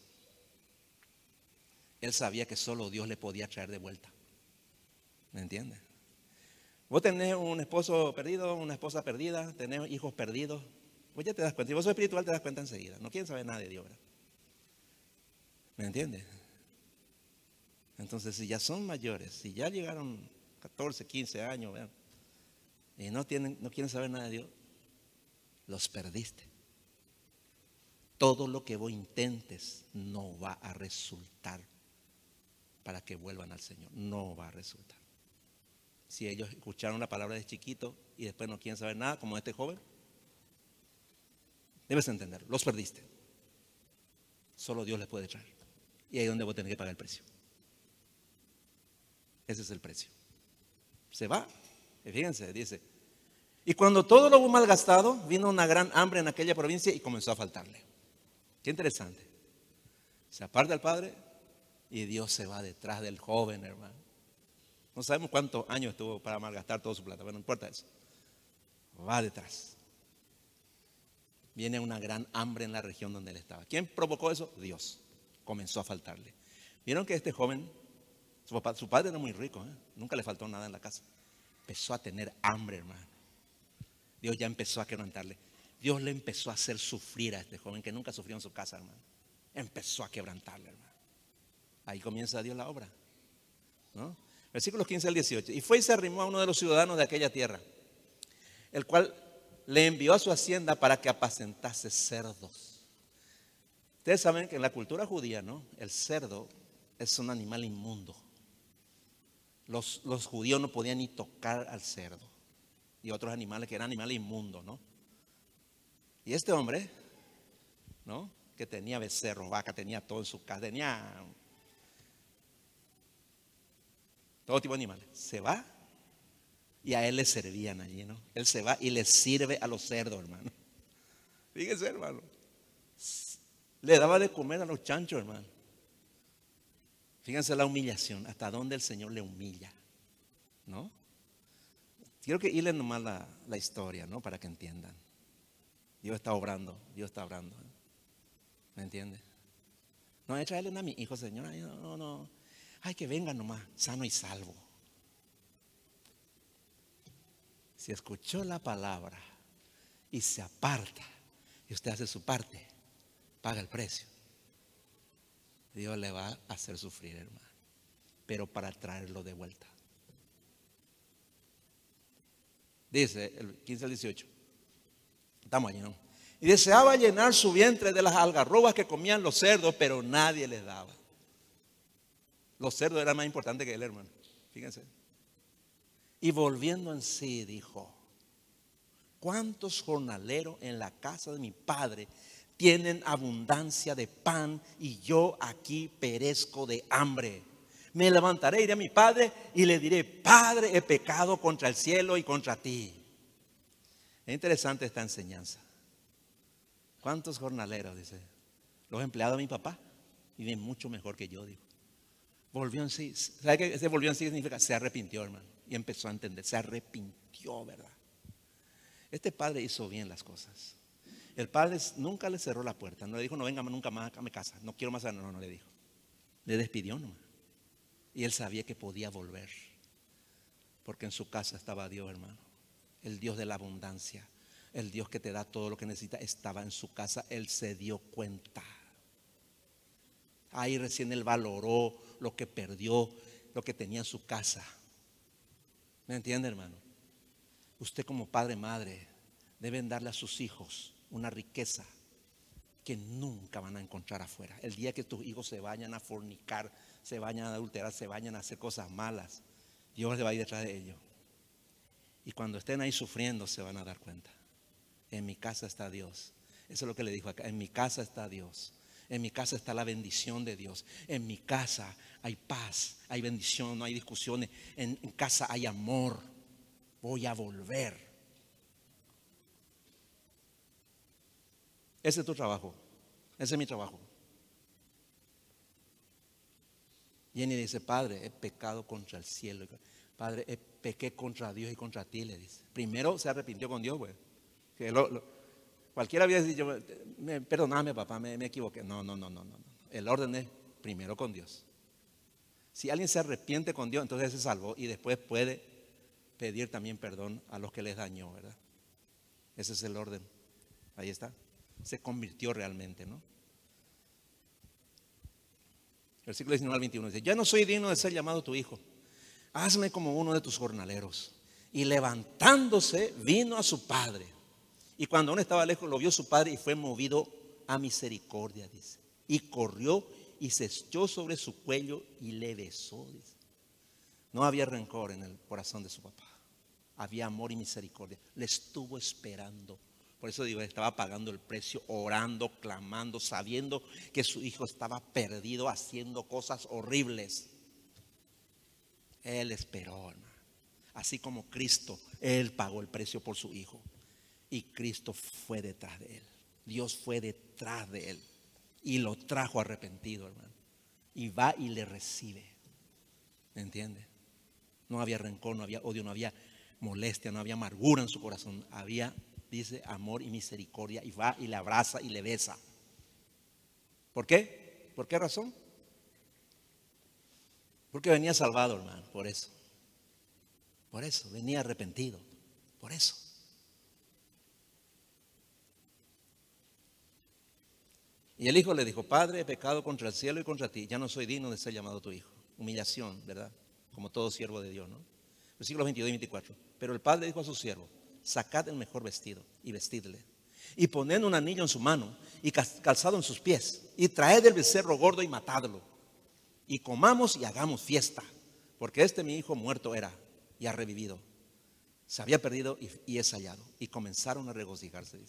Él sabía que solo Dios le podía traer de vuelta. ¿Me entiendes? Vos tenés un esposo perdido, una esposa perdida, tenés hijos perdidos. Vos ya te das cuenta. Si vos sos espiritual, te das cuenta enseguida. No quieren saber nada de Dios. ¿verdad? ¿Me entiendes? Entonces, si ya son mayores, si ya llegaron 14, 15 años, ¿verdad? Y no, tienen, no quieren saber nada de Dios, los perdiste. Todo lo que vos intentes no va a resultar para que vuelvan al Señor. No va a resultar. Si ellos escucharon la palabra de chiquito y después no quieren saber nada, como este joven, debes entender, los perdiste. Solo Dios les puede traer. Y ahí es donde vos tenés que pagar el precio. Ese es el precio. Se va. Fíjense, dice. Y cuando todo lo hubo malgastado, vino una gran hambre en aquella provincia y comenzó a faltarle. Qué interesante. Se aparta el padre y Dios se va detrás del joven, hermano. No sabemos cuántos años estuvo para malgastar toda su plata, pero no importa eso. Va detrás. Viene una gran hambre en la región donde él estaba. ¿Quién provocó eso? Dios. Comenzó a faltarle. Vieron que este joven, su, padre era muy rico, ¿eh? nunca le faltó nada en la casa. Empezó a tener hambre, hermano. Dios ya empezó a quebrantarle. Dios le empezó a hacer sufrir a este joven que nunca sufrió en su casa, hermano. Empezó a quebrantarle, hermano. Ahí comienza Dios la obra. ¿no? Versículos 15 al 18. Y fue y se arrimó a uno de los ciudadanos de aquella tierra, el cual le envió a su hacienda para que apacentase cerdos. Ustedes saben que en la cultura judía, ¿no? El cerdo es un animal inmundo. Los, los judíos no podían ni tocar al cerdo. Y otros animales que eran animales inmundos, ¿no? Y este hombre, ¿no? Que tenía becerro, vaca, tenía todo en su casa, tenía todo tipo de animales. Se va y a él le servían allí, ¿no? Él se va y le sirve a los cerdos, hermano. Fíjense, hermano. Le daba de comer a los chanchos, hermano. Fíjense la humillación, hasta dónde el Señor le humilla, ¿no? Quiero que hilen nomás la, la historia, ¿no? Para que entiendan. Dios está obrando, Dios está obrando. ¿eh? ¿Me entiende? No, traerle a mi hijo, Señor. No, no, no. Ay, que venga nomás, sano y salvo. Si escuchó la palabra y se aparta y usted hace su parte, paga el precio. Dios le va a hacer sufrir, hermano, pero para traerlo de vuelta. Dice el 15 al 18. Estamos allí. Y deseaba llenar su vientre de las algarrobas que comían los cerdos, pero nadie les daba. Los cerdos eran más importantes que él, hermano. Fíjense. Y volviendo en sí, dijo, ¿cuántos jornaleros en la casa de mi padre tienen abundancia de pan y yo aquí perezco de hambre? Me levantaré, iré a mi padre y le diré, Padre, he pecado contra el cielo y contra ti. Es interesante esta enseñanza. ¿Cuántos jornaleros? Dice, los empleados de mi papá viven mucho mejor que yo, digo. Volvió en sí. ¿Sabe qué ese volvió en sí significa? Se arrepintió, hermano. Y empezó a entender. Se arrepintió, ¿verdad? Este padre hizo bien las cosas. El padre nunca le cerró la puerta. No le dijo, no venga nunca más a mi casa. No quiero más. No, no, no le dijo. Le despidió nomás. Y él sabía que podía volver. Porque en su casa estaba Dios, hermano. El Dios de la abundancia. El Dios que te da todo lo que necesita estaba en su casa. Él se dio cuenta. Ahí recién él valoró lo que perdió, lo que tenía en su casa. ¿Me entiende, hermano? Usted como padre, madre, deben darle a sus hijos una riqueza que nunca van a encontrar afuera. El día que tus hijos se vayan a fornicar, se vayan a adulterar, se vayan a hacer cosas malas, Dios le va a ir detrás de ellos. Y cuando estén ahí sufriendo, se van a dar cuenta. En mi casa está Dios. Eso es lo que le dijo acá. En mi casa está Dios. En mi casa está la bendición de Dios. En mi casa hay paz, hay bendición, no hay discusiones. En, casa hay amor. Voy a volver. Ese es tu trabajo. Ese es mi trabajo. Jenny dice, Padre, he pecado contra el cielo. Padre, pequé contra Dios y contra ti, le dice. Primero se arrepintió con Dios, güey. Cualquiera había dicho, perdóname papá, me, equivoqué. No, no, no, no, no. El orden es primero con Dios. Si alguien se arrepiente con Dios, entonces se salvó y después puede pedir también perdón a los que les dañó, ¿verdad? Ese es el orden. Ahí está. Se convirtió realmente, ¿no? Versículo 19 al 21 dice, ya no soy digno de ser llamado tu hijo. Hazme como uno de tus jornaleros. Y levantándose, vino a su padre. Y cuando aún estaba lejos, lo vio su padre y fue movido a misericordia, dice. Y corrió y se echó sobre su cuello y le besó, dice. No había rencor en el corazón de su papá. Había amor y misericordia. Le estuvo esperando. Por eso digo, estaba pagando el precio, orando, clamando, sabiendo que su hijo estaba perdido, haciendo cosas horribles. Él esperó, hermano. Así como Cristo, Él pagó el precio por su hijo. Y Cristo fue detrás de él. Dios fue detrás de él. Y lo trajo arrepentido, hermano. Y va y le recibe. ¿Me entiende? No había rencor, no había odio, no había molestia, no había amargura en su corazón. Había, dice, amor y misericordia. Y va y le abraza y le besa. ¿Por qué? ¿Por qué razón? Porque venía salvado, hermano. Por eso. Por eso. Venía arrepentido. Por eso. Y el hijo le dijo, Padre, he pecado contra el cielo y contra ti, ya no soy digno de ser llamado tu hijo. Humillación, ¿verdad? Como todo siervo de Dios, ¿no? Versículos 22 y 24. Pero el padre dijo a su siervo, sacad el mejor vestido y vestidle. Y poned un anillo en su mano y calzado en sus pies. Y traed el becerro gordo y matadlo. Y comamos y hagamos fiesta. Porque este mi hijo muerto era y ha revivido. Se había perdido y, es hallado. Y comenzaron a regocijarse.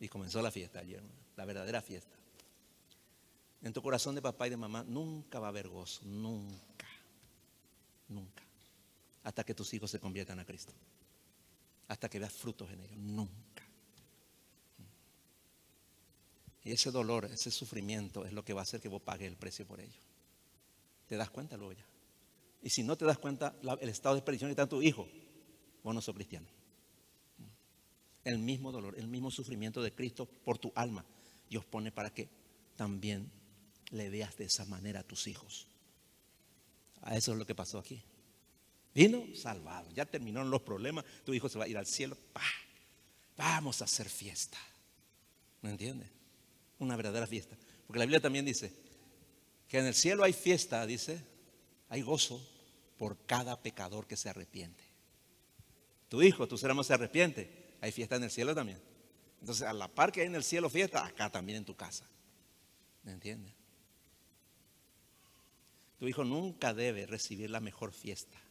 Y comenzó la fiesta ayer, la verdadera fiesta. En tu corazón de papá y de mamá nunca va a haber gozo, nunca, nunca. Hasta que tus hijos se conviertan a Cristo. Hasta que veas frutos en ellos, nunca. Y ese dolor, ese sufrimiento es lo que va a hacer que vos pagues el precio por ello. ¿Te das cuenta luego? Y si no te das cuenta, el estado de perdición que está en tu hijo, vos no sos cristiano. El mismo dolor, el mismo sufrimiento de Cristo por tu alma, Dios pone para que también le veas de esa manera a tus hijos. A eso es lo que pasó aquí. Vino salvado, ya terminaron los problemas, tu hijo se va a ir al cielo, vamos a hacer fiesta. ¿Me entiendes? Una verdadera fiesta. Porque la Biblia también dice que en el cielo hay fiesta, dice, hay gozo por cada pecador que se arrepiente. Tu hijo, tu ser amado se arrepiente, hay fiesta en el cielo también. Entonces, a la par que hay en el cielo fiesta, acá también en tu casa. ¿Me entiendes? Tu hijo nunca debe recibir la mejor fiesta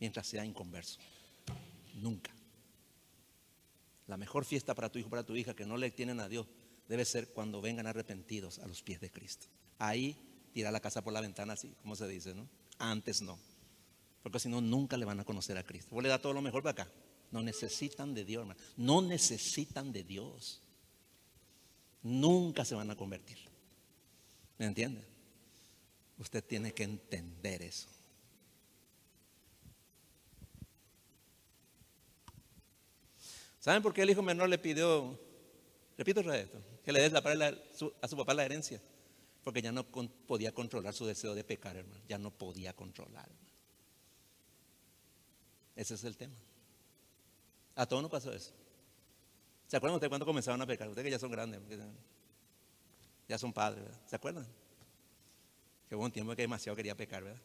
mientras sea inconverso. Nunca. La mejor fiesta para tu hijo, para tu hija que no le tienen a Dios, debe ser cuando vengan arrepentidos a los pies de Cristo. Ahí tira la casa por la ventana, así como se dice, ¿no? Antes no. Porque si no, nunca le van a conocer a Cristo. Vos le da todo lo mejor para acá. No necesitan de Dios, hermano. No necesitan de Dios. Nunca se van a convertir. ¿Me entienden? Usted tiene que entender eso. ¿Saben por qué el hijo menor le pidió, repito otra esto, que le des la, a su papá la herencia? Porque ya no podía controlar su deseo de pecar, hermano. Ya no podía controlar. Ese es el tema. A todos nos pasó eso. ¿Se acuerdan ustedes cuando comenzaron a pecar? Ustedes que ya son grandes, ya son padres, ¿verdad? ¿Se acuerdan? Que hubo un tiempo que demasiado quería pecar, ¿verdad?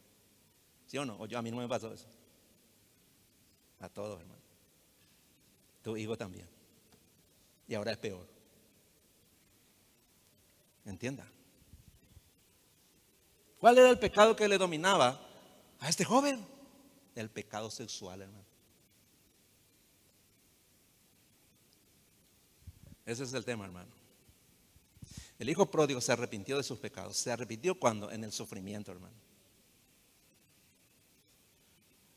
¿Sí o no? O yo a mí no me pasó eso. A todos, hermano. Tu hijo también. Y ahora es peor. ¿Entienda? ¿Cuál era el pecado que le dominaba a este joven? El pecado sexual, hermano. Ese es el tema, hermano. El hijo pródigo se arrepintió de sus pecados. ¿Se arrepintió cuando? En el sufrimiento, hermano.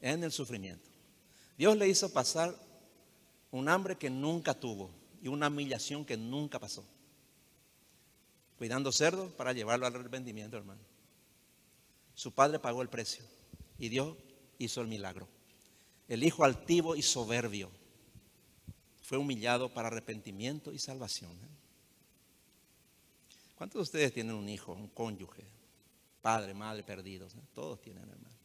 En el sufrimiento. Dios le hizo pasar un hambre que nunca tuvo y una humillación que nunca pasó. Cuidando cerdos para llevarlo al arrepentimiento, hermano. Su padre pagó el precio y Dios hizo el milagro. El hijo altivo y soberbio fue humillado para arrepentimiento y salvación. ¿eh? ¿Cuántos de ustedes tienen un hijo, un cónyuge, padre, madre perdidos? ¿eh? Todos tienen, hermano.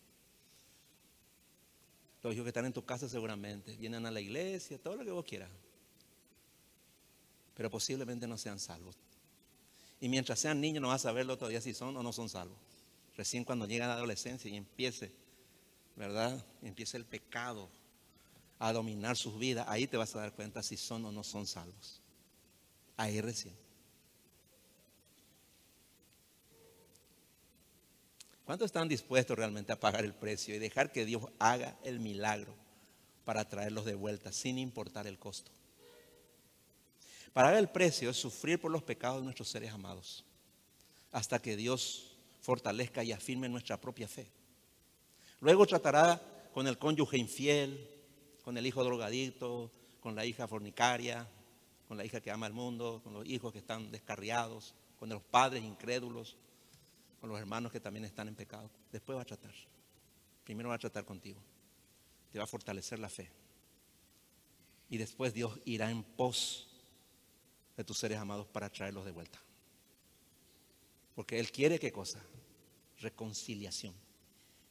Los hijos que están en tu casa seguramente vienen a la iglesia, todo lo que vos quieras. Pero posiblemente no sean salvos. Y mientras sean niños no vas a verlo todavía si son o no son salvos. Recién cuando llega la adolescencia y empiece, ¿verdad? Empieza el pecado a dominar sus vidas, ahí te vas a dar cuenta si son o no son salvos. Ahí recién. ¿Cuántos están dispuestos realmente a pagar el precio y dejar que Dios haga el milagro para traerlos de vuelta sin importar el costo? Pagar el precio es sufrir por los pecados de nuestros seres amados hasta que Dios fortalezca y afirme nuestra propia fe. Luego tratará con el cónyuge infiel, con el hijo drogadicto, con la hija fornicaria, con la hija que ama el mundo, con los hijos que están descarriados, con los padres incrédulos, con los hermanos que también están en pecado. Después va a tratar. Primero va a tratar contigo. Te va a fortalecer la fe. Y después Dios irá en pos de tus seres amados para traerlos de vuelta. Porque Él quiere qué cosa? Reconciliación.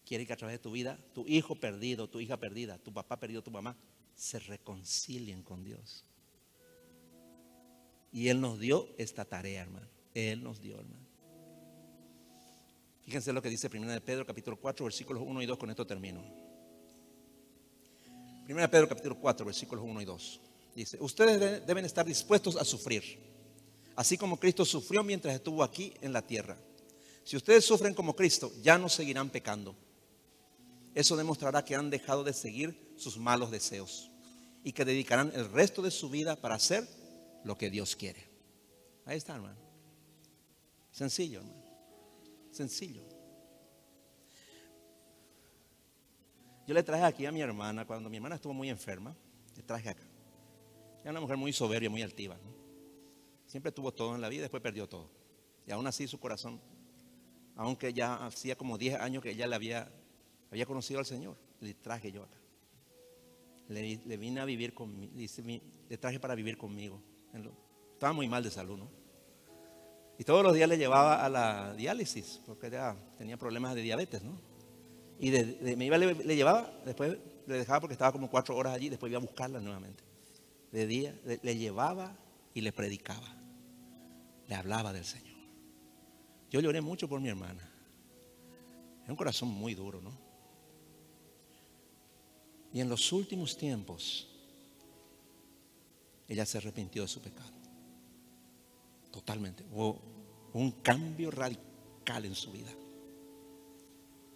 Quiere que a través de tu vida, tu hijo perdido, tu hija perdida, tu papá perdido, tu mamá, se reconcilien con Dios. Y Él nos dio esta tarea, hermano. Él nos dio, hermano. Fíjense lo que dice 1 de Pedro capítulo 4 versículos 1 y 2, con esto termino. 1 de Pedro capítulo 4 versículos 1 y 2. Dice, ustedes deben estar dispuestos a sufrir, así como Cristo sufrió mientras estuvo aquí en la tierra. Si ustedes sufren como Cristo, ya no seguirán pecando. Eso demostrará que han dejado de seguir sus malos deseos y que dedicarán el resto de su vida para hacer lo que Dios quiere. Ahí está, hermano. Sencillo, hermano. Sencillo. Yo le traje aquí a mi hermana, cuando mi hermana estuvo muy enferma, le traje acá. Era una mujer muy soberbia, muy altiva. Siempre tuvo todo en la vida, después perdió todo. Y aún así su corazón, aunque ya hacía como 10 años que ella le había, había conocido al Señor, le traje yo acá. Le, vine a vivir conmigo, le traje para vivir conmigo. Estaba muy mal de salud, ¿no? Y todos los días le llevaba a la diálisis, porque tenía problemas de diabetes, ¿no? Y me iba, le, llevaba, después le dejaba porque estaba como cuatro horas allí, después iba a buscarla nuevamente. De día, le llevaba y le predicaba. Le hablaba del Señor. Yo lloré mucho por mi hermana. Es un corazón muy duro, ¿no? Y en los últimos tiempos, ella se arrepintió de su pecado. Totalmente. Hubo un cambio radical en su vida.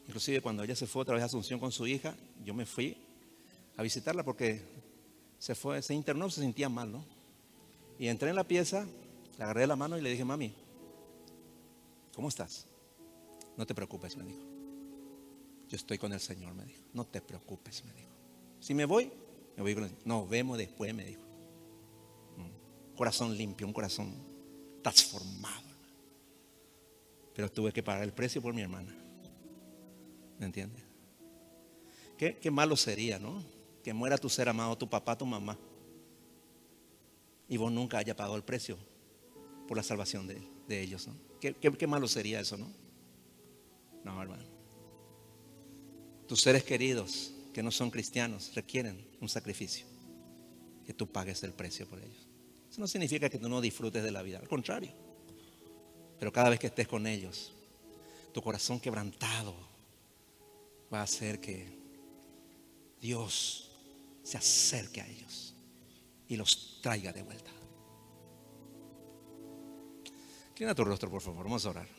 Inclusive cuando ella se fue otra vez a Asunción con su hija, yo me fui a visitarla porque se fue, se internó, se sentía mal, ¿no? Y entré en la pieza, le agarré la mano y le dije, mami, ¿cómo estás? No te preocupes, me dijo. Yo estoy con el Señor, me dijo. No te preocupes, me dijo. Si me voy, me voy con el Señor. Nos vemos después, me dijo. Un corazón limpio, un corazón transformado. Pero tuve que pagar el precio por mi hermana. ¿Me entiendes? Qué, malo sería, ¿no? Que muera tu ser amado, tu papá, tu mamá. Y vos nunca haya pagado el precio por la salvación de, ellos, ¿no? Qué, qué malo sería eso, ¿no? No, hermano. Tus seres queridos que no son cristianos requieren un sacrificio. Que tú pagues el precio por ellos. No significa que tú no disfrutes de la vida, al contrario. Pero cada vez que estés con ellos, tu corazón quebrantado va a hacer que Dios se acerque a ellos y los traiga de vuelta. Inclina tu rostro, por favor. Vamos a orar.